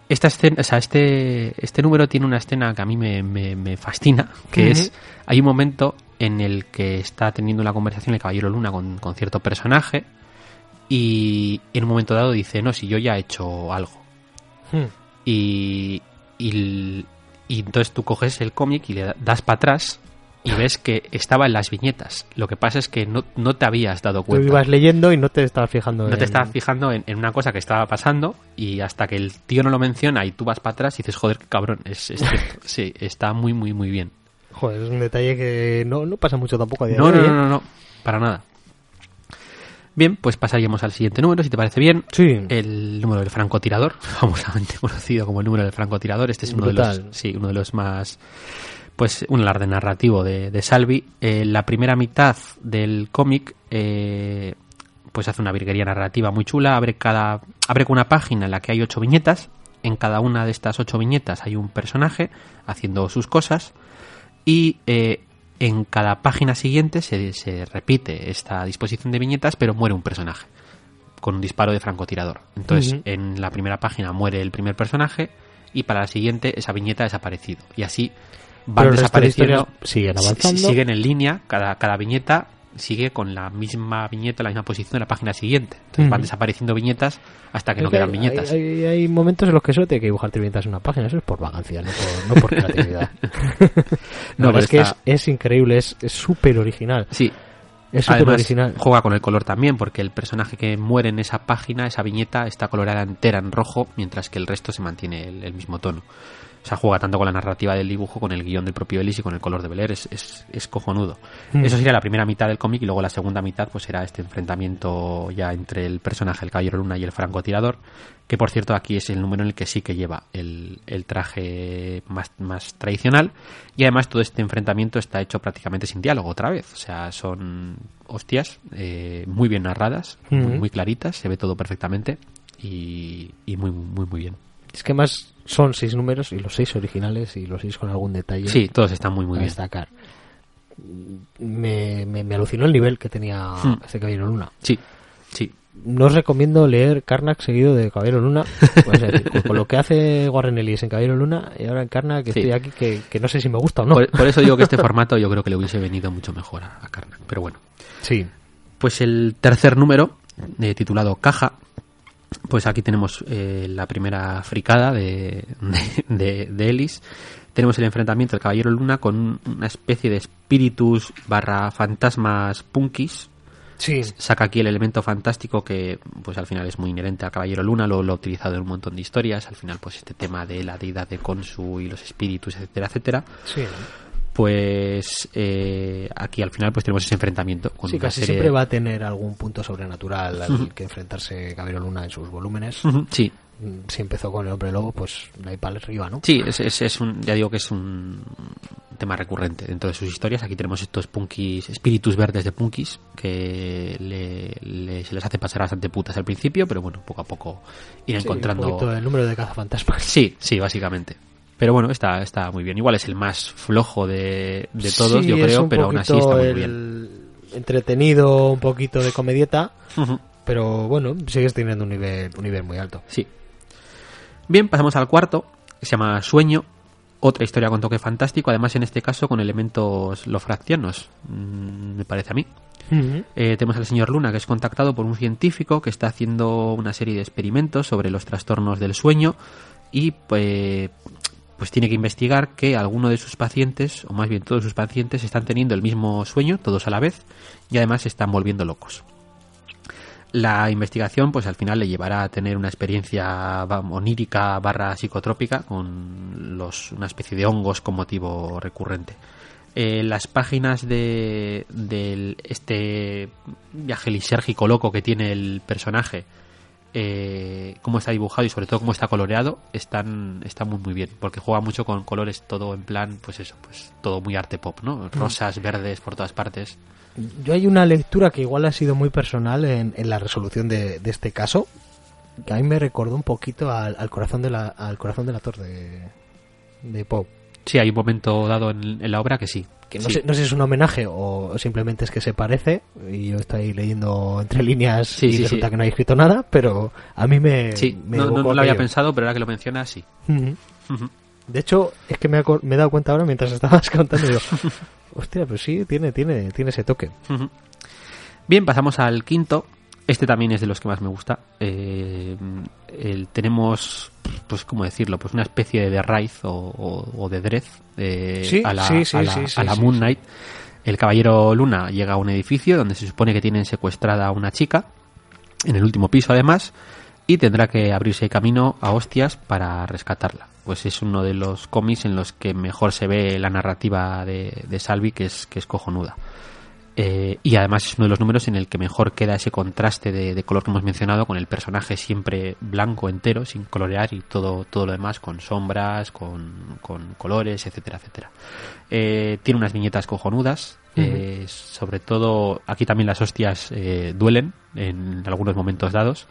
esta escena, o sea, este, este número tiene una escena que a mí me, me- me fascina, que es, hay un momento en el que está teniendo una conversación el Caballero Luna con, con cierto personaje y en un momento dado dice, no, si yo ya he hecho algo. Hmm. Y, y, entonces tú coges el cómic y le da- das para atrás y ves que estaba en las viñetas. Lo que pasa es que no, no te habías dado Tú cuenta. ibas leyendo y no te estabas fijando No en... te estabas fijando en, en una cosa que estaba pasando y hasta que el tío no lo menciona y tú vas para atrás y dices, joder, qué cabrón, es, es cierto. Sí, está muy, muy, muy bien. Joder, es un detalle que no, no pasa mucho tampoco a día No, de no, hoy, no, ¿eh? no, no, para nada. Bien, pues pasaríamos al siguiente número, si te parece bien. Sí. El número del francotirador, famosamente conocido como el número del francotirador. Este es uno de los, sí, uno de los más, pues, un alarde narrativo de, de Salvi. Eh, la primera mitad del cómic, eh, pues hace una virguería narrativa muy chula. Abre cada, abre con una página en la que hay ocho viñetas. En cada una de estas ocho viñetas hay un personaje haciendo sus cosas. Y eh, en cada página siguiente se, se repite esta disposición de viñetas, pero muere un personaje con un disparo de francotirador. Entonces, en la primera página muere el primer personaje y para la siguiente esa viñeta ha desaparecido. Y así van de desapareciendo. historias siguen si- avanzando. si- siguen en línea, cada, cada viñeta sigue con la misma viñeta, la misma posición en la página siguiente. Entonces Ujú. van desapareciendo viñetas hasta que Es no que quedan hay- viñetas. Hay, hay- momentos en los que solo tiene que dibujar viñetas en una página. Eso es por vagancia, no por, no por creatividad. No, no, pero es que es, está- es increíble, es súper original. Sí, Es súper original. juega con el color también, porque el personaje que muere en esa página, esa viñeta, está coloreada entera en rojo, mientras que el resto se mantiene el, el mismo tono. O sea, juega tanto con la narrativa del dibujo, con el guion del propio Ellis y con el color de Bel Air. Es, es, es cojonudo. Mm. Eso sería la primera mitad del cómic y luego la segunda mitad pues será este enfrentamiento ya entre el personaje, el Caballero Luna y el francotirador, que por cierto aquí es el número en el que sí que lleva el, el traje más, más tradicional y además todo este enfrentamiento está hecho prácticamente sin diálogo otra vez. O sea, son hostias eh, muy bien narradas, muy, muy claritas, se ve todo perfectamente y, y muy, muy, muy bien. Es que más son seis números y los seis originales y los seis con algún detalle. Sí, todos están muy, muy a bien. destacar. Me, me, me alucinó el nivel que tenía este Caballero Luna. Sí, sí. No os recomiendo leer Karnak seguido de Caballero Luna. Pues, decir, con, con lo que hace Warren Ellis en Caballero Luna y ahora en Karnak, que Sí. estoy aquí que, que no sé si me gusta o no. Por, por eso digo que este formato yo creo que le hubiese venido mucho mejor a, a Karnak. Pero bueno. Sí. Pues el tercer número, eh, titulado Caja, pues aquí tenemos eh, la primera fricada de, de, de- de Ellis. Tenemos el enfrentamiento del Caballero Luna con una especie de espíritus barra fantasmas punkis. Sí. Saca aquí el elemento fantástico que pues al final es muy inherente al Caballero Luna, lo, lo ha utilizado en un montón de historias. Al final pues este tema de la deidad de Konsu y los espíritus, etcétera, etcétera Sí. Pues eh, aquí al final pues tenemos ese enfrentamiento con Sí, casi siempre va a tener algún punto sobrenatural al que enfrentarse Caballero Luna en sus volúmenes. Ujú, sí Mm, Si empezó con el hombre lobo, pues de ahí para arriba, ¿no? sí es, es, es un ya digo que es un tema recurrente dentro de sus historias aquí tenemos estos punkis espíritus verdes de punkis que le, le- se les hace pasar bastante putas al principio pero bueno poco a poco ir Sí, encontrando Un el número de cazafantasmas. sí sí básicamente pero bueno está está muy bien igual es el más flojo de, de todos Sí, yo creo pero aún así está muy el- bien Entretenido, un poquito de comedieta, pero bueno, sigues teniendo un nivel, un nivel muy alto. Sí. Bien, pasamos al cuarto, que se llama Sueño. Otra historia con toque fantástico, además en este caso con elementos lofraccianos, mm, me parece a mí. Eh, tenemos al señor Luna, que es contactado por un científico que está haciendo una serie de experimentos sobre los trastornos del sueño y pues, pues tiene que investigar que alguno de sus pacientes, o más bien todos sus pacientes, están teniendo el mismo sueño, todos a la vez, y además se están volviendo locos. La investigación, pues al final le llevará a tener una experiencia onírica barra psicotrópica con los, una especie de hongos con motivo recurrente. Eh, las páginas de, del este viaje lisérgico loco que tiene el personaje, eh, cómo está dibujado y sobre todo cómo está coloreado, están, están muy muy bien, porque juega mucho con colores todo en plan, pues eso, pues todo muy arte pop, ¿no? Rosas, verdes por todas partes. Yo hay una lectura que igual ha sido muy personal en, en la resolución de, de este caso, que a mí me recordó un poquito al, al corazón de la al corazón del actor de, de Poe. Sí, hay un momento dado en, en la obra que sí. Que no, Sí. sé, no sé si es un homenaje o simplemente es que se parece y yo estoy leyendo entre líneas Sí, y sí, resulta que no hay escrito nada, pero a mí me, Sí, me no, no- lo había pensado, pero ahora que lo mencionas, sí. De hecho, es que me, me he dado cuenta ahora mientras estabas contando digo, hostia, pues sí, tiene, tiene, tiene ese toque. Bien, pasamos al quinto. Este también es de los que más me gusta. Eh, el- tenemos, pues, ¿cómo decirlo? Pues una especie de raíz o, o- o de Dredd eh, Sí, a la, sí, sí, a la- sí, a sí, la sí, Moon. Knight. El caballero Luna llega a un edificio donde se supone que tienen secuestrada a una chica, en el último piso además, y tendrá que abrirse camino a hostias para rescatarla. Pues es uno de los cómics en los que mejor se ve la narrativa de, de Salvi, que es, que es cojonuda. Eh, y además es uno de los números en el que mejor queda ese contraste de, de color que hemos mencionado con el personaje siempre blanco entero, sin colorear y todo, todo lo demás con sombras, con, con colores, etcétera, etcétera. Eh, tiene unas viñetas cojonudas, eh, sobre todo aquí también las hostias eh, duelen en algunos momentos dados.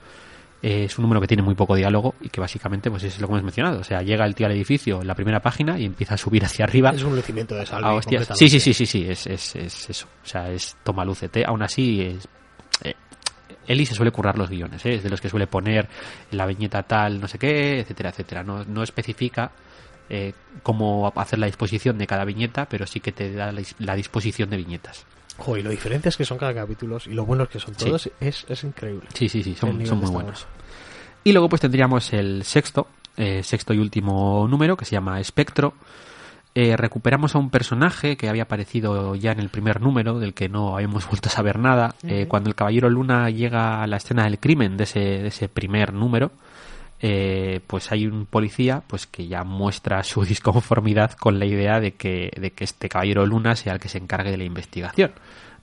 Eh, es un número que tiene muy poco diálogo y que básicamente pues es lo que hemos mencionado. O sea, llega el tío al edificio en la primera página y empieza a subir hacia arriba. Es un lucimiento de salve. Ah. Sí, sí, sí, sí, sí, es, es, es eso. O sea, es toma lucete. Aún así, es, eh, Eli se suele currar los guiones, ¿eh? es de los que suele poner la viñeta tal, no sé qué, etcétera, etcétera. No, no especifica eh, cómo hacer la disposición de cada viñeta, pero sí que te da la, la disposición de viñetas. Joder, y lo diferentes que son cada capítulo y lo buenos que son Sí. todos es, es increíble. Sí, sí, sí, son, muy buenos. Y luego pues tendríamos el sexto, eh, sexto y último número, que se llama Espectro. Eh, recuperamos a un personaje que había aparecido ya en el primer número, del que no habíamos vuelto a saber nada. Eh, cuando el Caballero Luna llega a la escena del crimen de ese, de ese primer número, eh, pues hay un policía pues que ya muestra su disconformidad con la idea de que, de que este Caballero Luna sea el que se encargue de la investigación.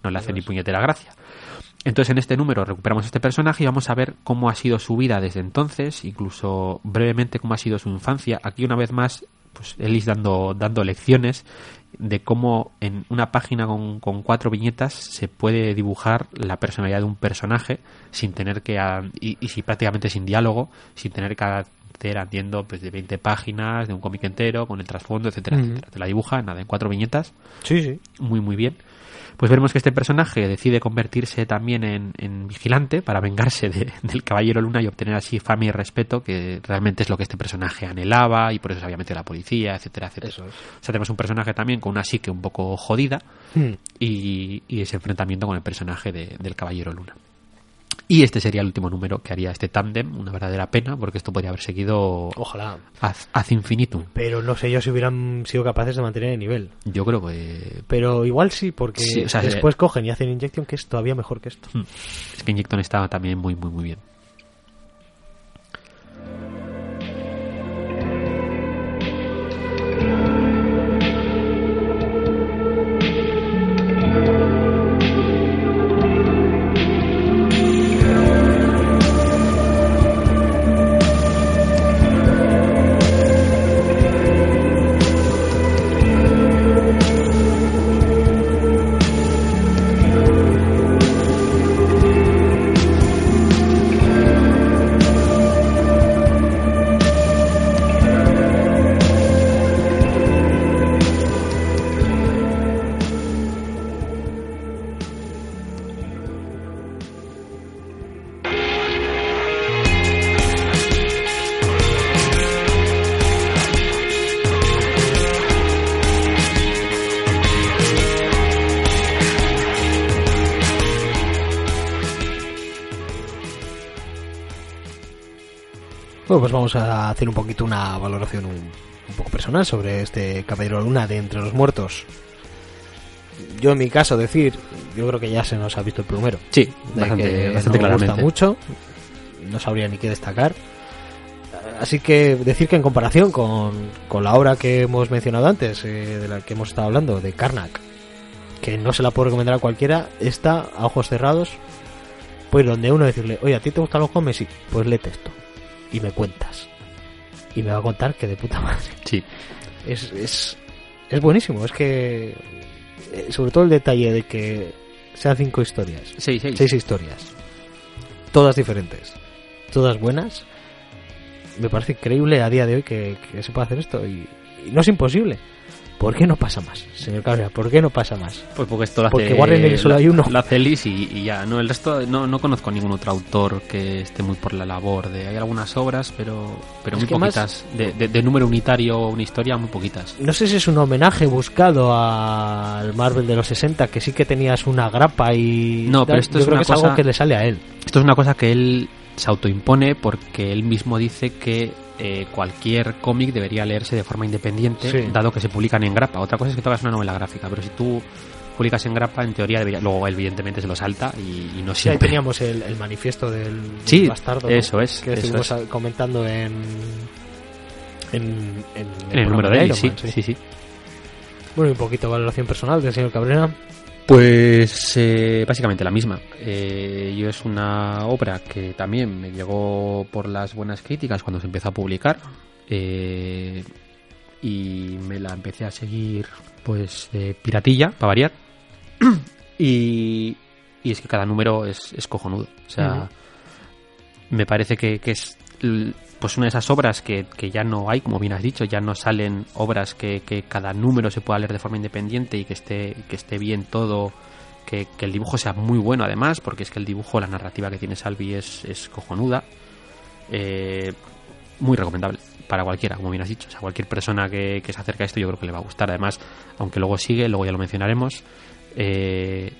No le hace ni puñetera gracia. Entonces en este número recuperamos este personaje y vamos a ver cómo ha sido su vida desde entonces, incluso brevemente cómo ha sido su infancia. Aquí una vez más, pues Ellis dando, dando lecciones de cómo en una página con, con cuatro viñetas se puede dibujar la personalidad de un personaje sin tener que, a- y, y si prácticamente sin diálogo, sin tener que hacer atiendo pues de 20 páginas, de un cómic entero, con el trasfondo, etcétera, etcétera. Te la dibuja, nada, en cuatro viñetas Sí, sí. muy muy bien. Pues veremos que este personaje decide convertirse también en, en vigilante para vengarse de- del Caballero Luna y obtener así fama y respeto, que realmente es lo que este personaje anhelaba y por eso se había metido a la policía, etcétera, etcétera. Eso es. O sea, tenemos un personaje también con una psique un poco jodida Hmm. y, y ese enfrentamiento con el personaje de- del Caballero Luna. Y este sería el último número que haría este tándem, una verdadera pena, porque esto podría haber seguido Ojalá. ad, infinitum. Pero no sé yo si hubieran sido capaces de mantener el nivel. Yo creo que Pero igual sí, porque Sí, o sea, después cogen y hacen Injection, que es todavía mejor que esto. es que Injecton estaba también muy, muy, muy bien. Bueno, pues vamos a hacer un poquito una valoración un, un poco personal sobre este Caballero Luna de Entre los Muertos. Yo en mi caso decir, yo creo que ya se nos ha visto el primero. Sí, de bastante, que bastante no me gusta claramente. mucho, no sabría ni qué destacar. Así que decir que en comparación con, con la obra que hemos mencionado antes, eh, de la que hemos estado hablando, de Karnak, que no se la puedo recomendar a cualquiera, esta, a ojos cerrados, pues donde uno decirle, oye, ¿a ti te gustan los cómics? Sí, pues lee esto y me cuentas. Y me va a contar que de puta madre. Sí, Es, es, es buenísimo, es que... eh, Sobre todo el detalle de que sean cinco historias seis, seis. seis historias. Todas diferentes. Todas buenas. Me parece increíble a día de hoy que, que se pueda hacer esto. Y, y no es imposible. ¿Por qué no pasa más, señor Cabrera? ¿Por qué no pasa más? Pues porque esto lo Porque hace. Warren Ellis solo hay uno. Lo hace Ellis y, y ya. No, el resto. No, no conozco ningún otro autor que esté muy por la labor de. Hay algunas obras, pero. Pero Es muy más- poquitas. De, de- de número unitario o una historia, muy poquitas. No sé si es un homenaje buscado al Marvel de los 60, que sí que tenías una grapa y... No, pero esto Yo es creo una que es algo cosa- que le sale a él. Esto es una cosa que él se autoimpone porque él mismo dice que eh, cualquier cómic debería leerse de forma independiente, Sí. dado que se publican en grapa. Otra cosa es que hagas una novela gráfica, pero si tú publicas en grapa, en teoría debería. Luego, evidentemente, se lo salta y, y no Sí, ahí siempre. teníamos el, el manifiesto del, del Sí, bastardo. ¿no? eso es, Que eso estuvimos es. comentando en... En, en, En el número de él, Iron sí, Man, sí, sí. Bueno, y un poquito de valoración personal del señor Cabrera. Pues eh, básicamente la misma. Eh, yo es una obra que también me llegó por las buenas críticas cuando se empezó a publicar. eh, y me la empecé a seguir pues de piratilla, para variar. y, y es que cada número es, es cojonudo. O sea, me parece que, que es pues una de esas obras que, que ya no hay, como bien has dicho, ya no salen obras que, que cada número se pueda leer de forma independiente y que esté, que esté bien todo, que, que el dibujo sea muy bueno además, porque es que el dibujo, la narrativa que tiene Salvi es, es cojonuda. Eh, muy recomendable para cualquiera, como bien has dicho. O sea, cualquier persona que, que se acerque a esto yo creo que le va a gustar. Además, aunque luego sigue, luego ya lo mencionaremos, eh,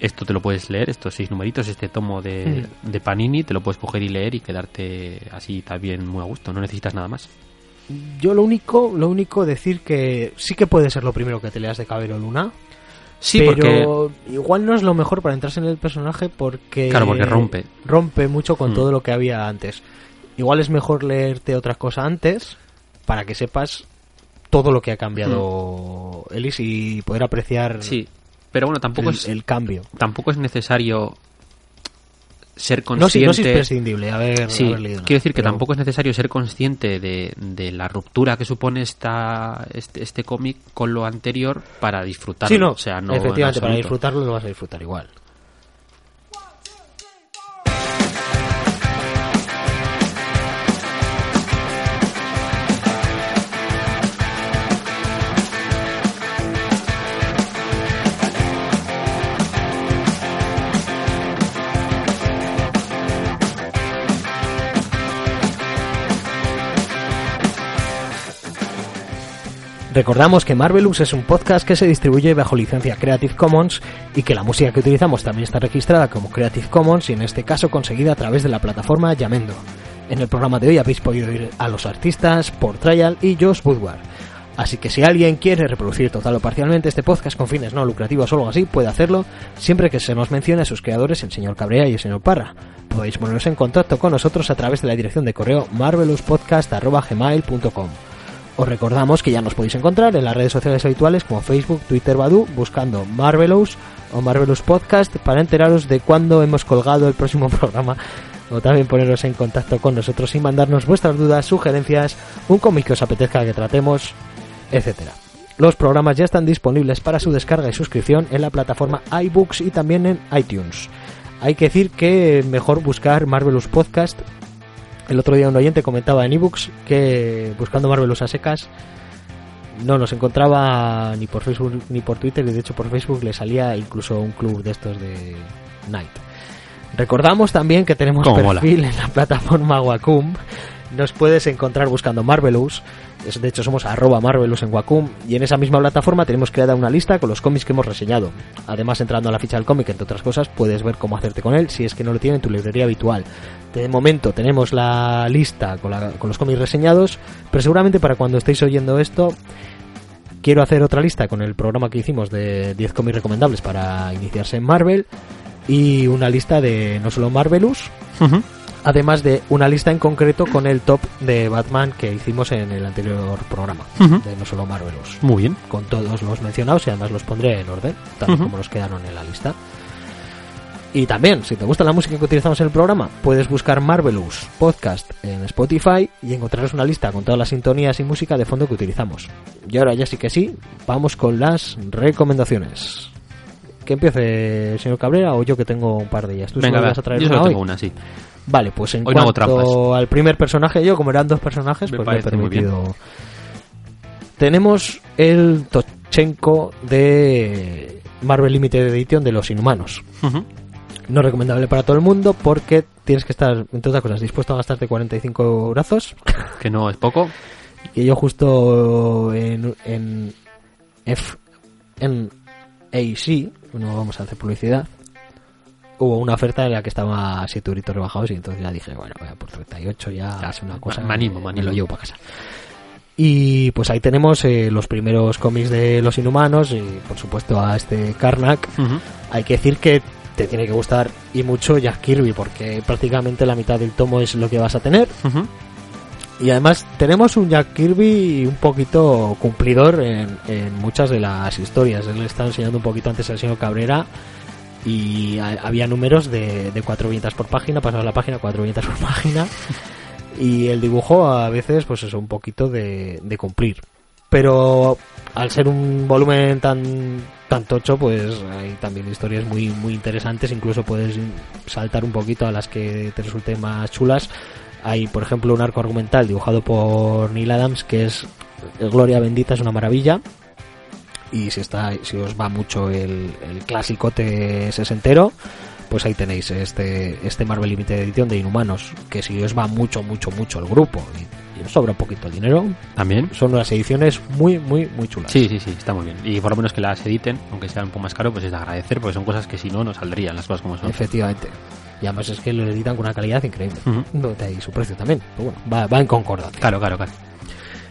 esto te lo puedes leer, estos seis numeritos, este tomo de, de Panini, te lo puedes coger y leer y quedarte así también muy a gusto. No necesitas nada más. Yo lo único, lo único decir que sí que puede ser lo primero que te leas de Cabero Luna, Sí, porque pero igual no es lo mejor para entrarse en el personaje porque Claro, porque rompe. rompe mucho con Mm. todo lo que había antes. Igual es mejor leerte otra cosa antes para que sepas todo lo que ha cambiado Ellis y poder apreciar Mm. sí, pero bueno, tampoco el, es el cambio. tampoco es necesario ser No, consciente. no es haber, Sí, haber leído nada, quiero decir que pero- tampoco es necesario ser consciente de, de la ruptura que supone esta, este, este cómic con lo anterior para disfrutarlo. Sí, no, o sea, no en efectivamente, para disfrutarlo lo vas a disfrutar igual. Recordamos que Marvelous es un podcast que se distribuye bajo licencia Creative Commons y que la música que utilizamos también está registrada como Creative Commons y en este caso conseguida a través de la plataforma Yamendo. En el programa de hoy habéis podido oír a los artistas Por Trial y Josh Woodward. Así que si alguien quiere reproducir total o parcialmente este podcast con fines no lucrativos o algo así, puede hacerlo siempre que se nos mencione a sus creadores, el señor Cabrea y el señor Parra. Podéis poneros en contacto con nosotros a través de la dirección de correo marvelouspodcast.gmail.com. Os recordamos que ya nos podéis encontrar en las redes sociales habituales como Facebook, Twitter, Badu, buscando Marvelous o Marvelous Podcast para enteraros de cuándo hemos colgado el próximo programa o también poneros en contacto con nosotros y mandarnos vuestras dudas, sugerencias, un cómic que os apetezca que tratemos, etcétera. Los programas ya están disponibles para su descarga y suscripción en la plataforma iBooks y también en iTunes. Hay que decir que mejor buscar Marvelous Podcast el otro día un oyente comentaba en ebooks que buscando Marvelous a secas no nos encontraba ni por Facebook ni por Twitter y de hecho por Facebook le salía incluso un club de estos de Night. Recordamos también que tenemos mola. perfil en la plataforma Wacom. Nos puedes encontrar buscando Marvelous. De hecho, somos arroba Marvelous en Wacom. Y en esa misma plataforma tenemos creada una lista con los cómics que hemos reseñado. Además, entrando a la ficha del cómic, entre otras cosas, puedes ver cómo hacerte con él si es que no lo tiene en tu librería habitual. De momento tenemos la lista con, los cómics reseñados, pero seguramente para cuando estéis oyendo esto, quiero hacer otra lista con el programa que hicimos de 10 cómics recomendables para iniciarse en Marvel y una lista de no solo Marvelous. Además de una lista en concreto con el top de Batman que hicimos en el anterior programa de no solo Marvelous Muy bien. con todos los mencionados y además los pondré en orden, tal Ujú. como nos quedaron en la lista. Y también, si te gusta la música que utilizamos en el programa, puedes buscar Marvelous Podcast en Spotify y encontrarás una lista con todas las sintonías y música de fondo que utilizamos. Y ahora ya sí que sí, vamos con las recomendaciones. Que empiece el señor Cabrera o yo que tengo un par de ellas. ¿Tú Venga, solo va. vas a traer Yo una solo hoy? tengo una, sí. Vale, pues en Hoy cuanto al primer personaje, yo como eran dos personajes, Me pues me he permitido tenemos el Tochenko de Marvel Limited Edition de los Inhumanos. No recomendable para todo el mundo porque tienes que estar, entre otras cosas, dispuesto a gastarte 45 brazos. Que no es poco. Y yo justo en, en F, en AC, no vamos a hacer publicidad, hubo una oferta en la que estaba a 7 euritos rebajados y entonces ya dije, bueno, vaya, por 38 ya Ya, es una cosa, me animo, me lo llevo para casa. Y pues ahí tenemos eh, los primeros cómics de los inhumanos y por supuesto a este Karnak. Hay que decir que te tiene que gustar y mucho Jack Kirby porque prácticamente la mitad del tomo es lo que vas a tener. Y además tenemos un Jack Kirby un poquito cumplidor en, en muchas de las historias. Él le estaba enseñando un poquito antes al señor Cabrera y ha- había números de, de cuatro viñetas por página, pasaba la página, cuatro viñetas por página. Y el dibujo a veces pues es un poquito de, de cumplir. Pero al ser un volumen tan tan tocho, pues hay también historias muy muy interesantes. Incluso puedes saltar un poquito a las que te resulten más chulas. Hay, por ejemplo, un arco argumental dibujado por Neil Adams que es Gloria Bendita, es una maravilla. Y si está, si os va mucho el, el clasicote sesentero, pues ahí tenéis este, este Marvel Limited Edition de Inhumanos. Que si os va mucho, mucho, mucho el grupo y, y os sobra un poquito el dinero, También. son unas ediciones muy, muy, muy chulas. Sí, sí, sí, está muy bien. Y por lo menos que las editen, aunque sea un poco más caro, pues es de agradecer, porque son cosas que si no, no saldrían las cosas como son. Efectivamente. Y además es que lo editan con una calidad increíble. Ujú. No, ahí su precio también. Pero bueno, va, va en concordancia. Claro, claro, claro.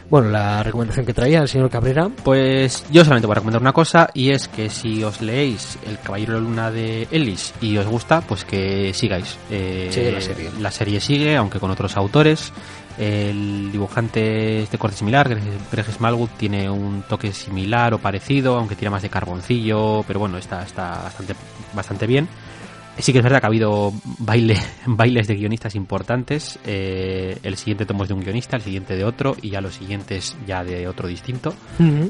Bueno, la recomendación que traía el señor Cabrera. Pues yo solamente voy a recomendar una cosa y es que si os leéis El Caballero de la Luna de Ellis y os gusta, pues que sigáis. Eh, Sigue la serie. La serie sigue, aunque con otros autores. El dibujante es de corte similar, Greg, Greg Smallwood tiene un toque similar o parecido, aunque tira más de carboncillo, pero bueno, está, está bastante, bastante bien. Sí que es verdad que ha habido baile, bailes de guionistas importantes. Eh, el siguiente tomo es de un guionista, el siguiente de otro y ya los siguientes ya de otro distinto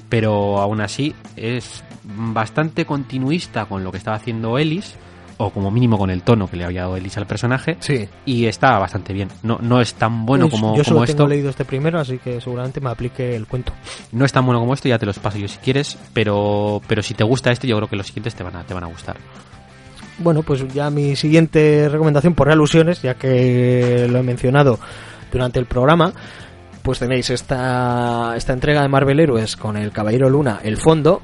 pero aún así es bastante continuista con lo que estaba haciendo Ellis, o como mínimo con el tono que le había dado Ellis al personaje, Sí. y está bastante bien. No, no es tan bueno Yo- como, yo solo como tengo esto, leído este primero, así que seguramente me aplique el cuento. no es tan bueno como esto, ya te los paso yo si quieres, pero, pero si te gusta este, yo creo que los siguientes te van a, te van a gustar. Bueno, pues ya mi siguiente recomendación por alusiones, ya que lo he mencionado durante el programa, pues tenéis esta, esta entrega de Marvel Héroes con el Caballero Luna, el fondo,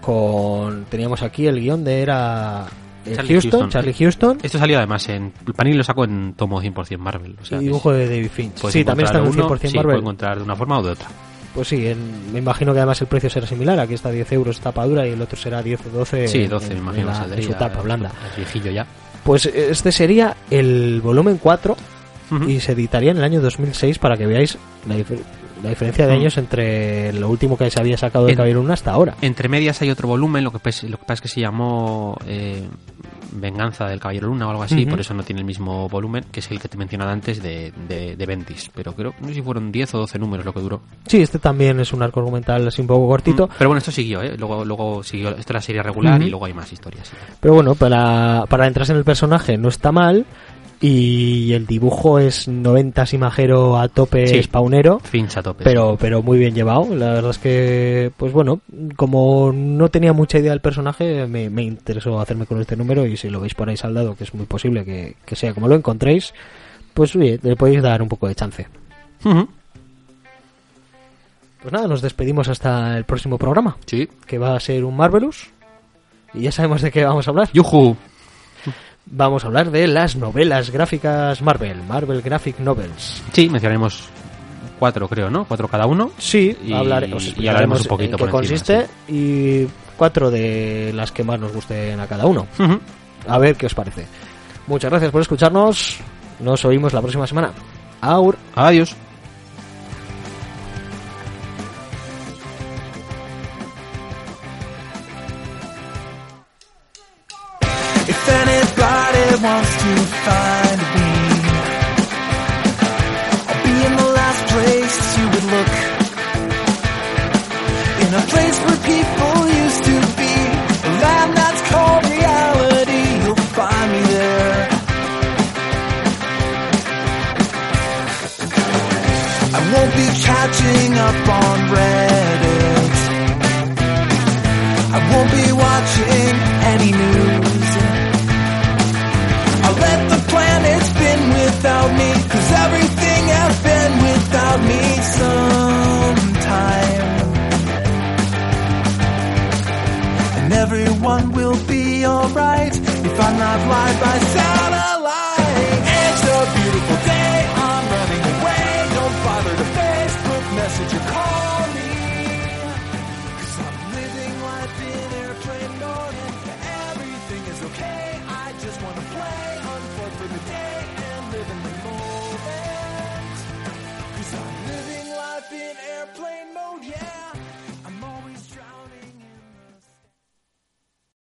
con teníamos aquí el guion de era eh, Charlie Houston, Houston. Charlie Houston, Esto salió además en. Panel lo saco en tomo 100% Marvel. O sea, y dibujo de David Finch. Sí, también está en encontrar el uno, 100% sí, Marvel. puedes encontrar de una forma o de otra. Pues sí, en- me imagino que además el precio será similar. Aquí está 10 euros tapa dura y el otro será 10 o 12. Sí, en- 12, me en imagino. la- en saldría, su tapa blanda. Es viejillo ya. Pues este sería el volumen 4 Ujú. y se editaría en el año 2006 para que veáis la, difer- la diferencia de años entre lo último que se había sacado de Caballero Luna hasta ahora. Entre medias hay otro volumen, lo que, pes- lo que pasa es que se llamó eh, Venganza del Caballero Luna o algo así, Ujú. por eso no tiene el mismo volumen, que es el que te he mencionado antes de, de, de Ventis. Pero creo, no sé si fueron 10 o 12 números lo que duró. Sí, este también es un arco argumental así un poco cortito, Mm, Pero bueno, esto siguió, ¿eh? Luego, luego siguió, esto es la serie regular Ujú. y luego hay más historias. pero bueno, para, para entrarse en el personaje no está mal y el dibujo es 90 imajero a tope Sí. spawnero. Finch a tope. pero pero muy bien llevado la verdad es que pues bueno como no tenía mucha idea del personaje me, me interesó hacerme con este número y si lo veis por ahí saldado que es muy posible que, que sea como lo encontréis pues oye, le podéis dar un poco de chance pues nada nos despedimos hasta el próximo programa Sí. que va a ser un Marvelous y ya sabemos de qué vamos a hablar Yuhu. Vamos a hablar de las novelas gráficas Marvel Marvel Graphic Novels Sí, mencionaremos cuatro, creo, ¿no? Cuatro cada uno. Sí, Y- hablare- y os hablaremos un poquito en qué por encima, consiste y cuatro de las que más nos gusten a cada uno. A ver qué os parece. Muchas gracias por escucharnos. Nos oímos la próxima semana. Aur. Adiós. If anybody wants to find me, I'll be in the last place you would look. In a place where people used to be, a land that's called reality. You'll find me there. I won't be catching up on Reddit. I won't be watching any news. Let the planet spin without me, cause everything has been without me sometime. And everyone will be alright if I'm not live by satellite.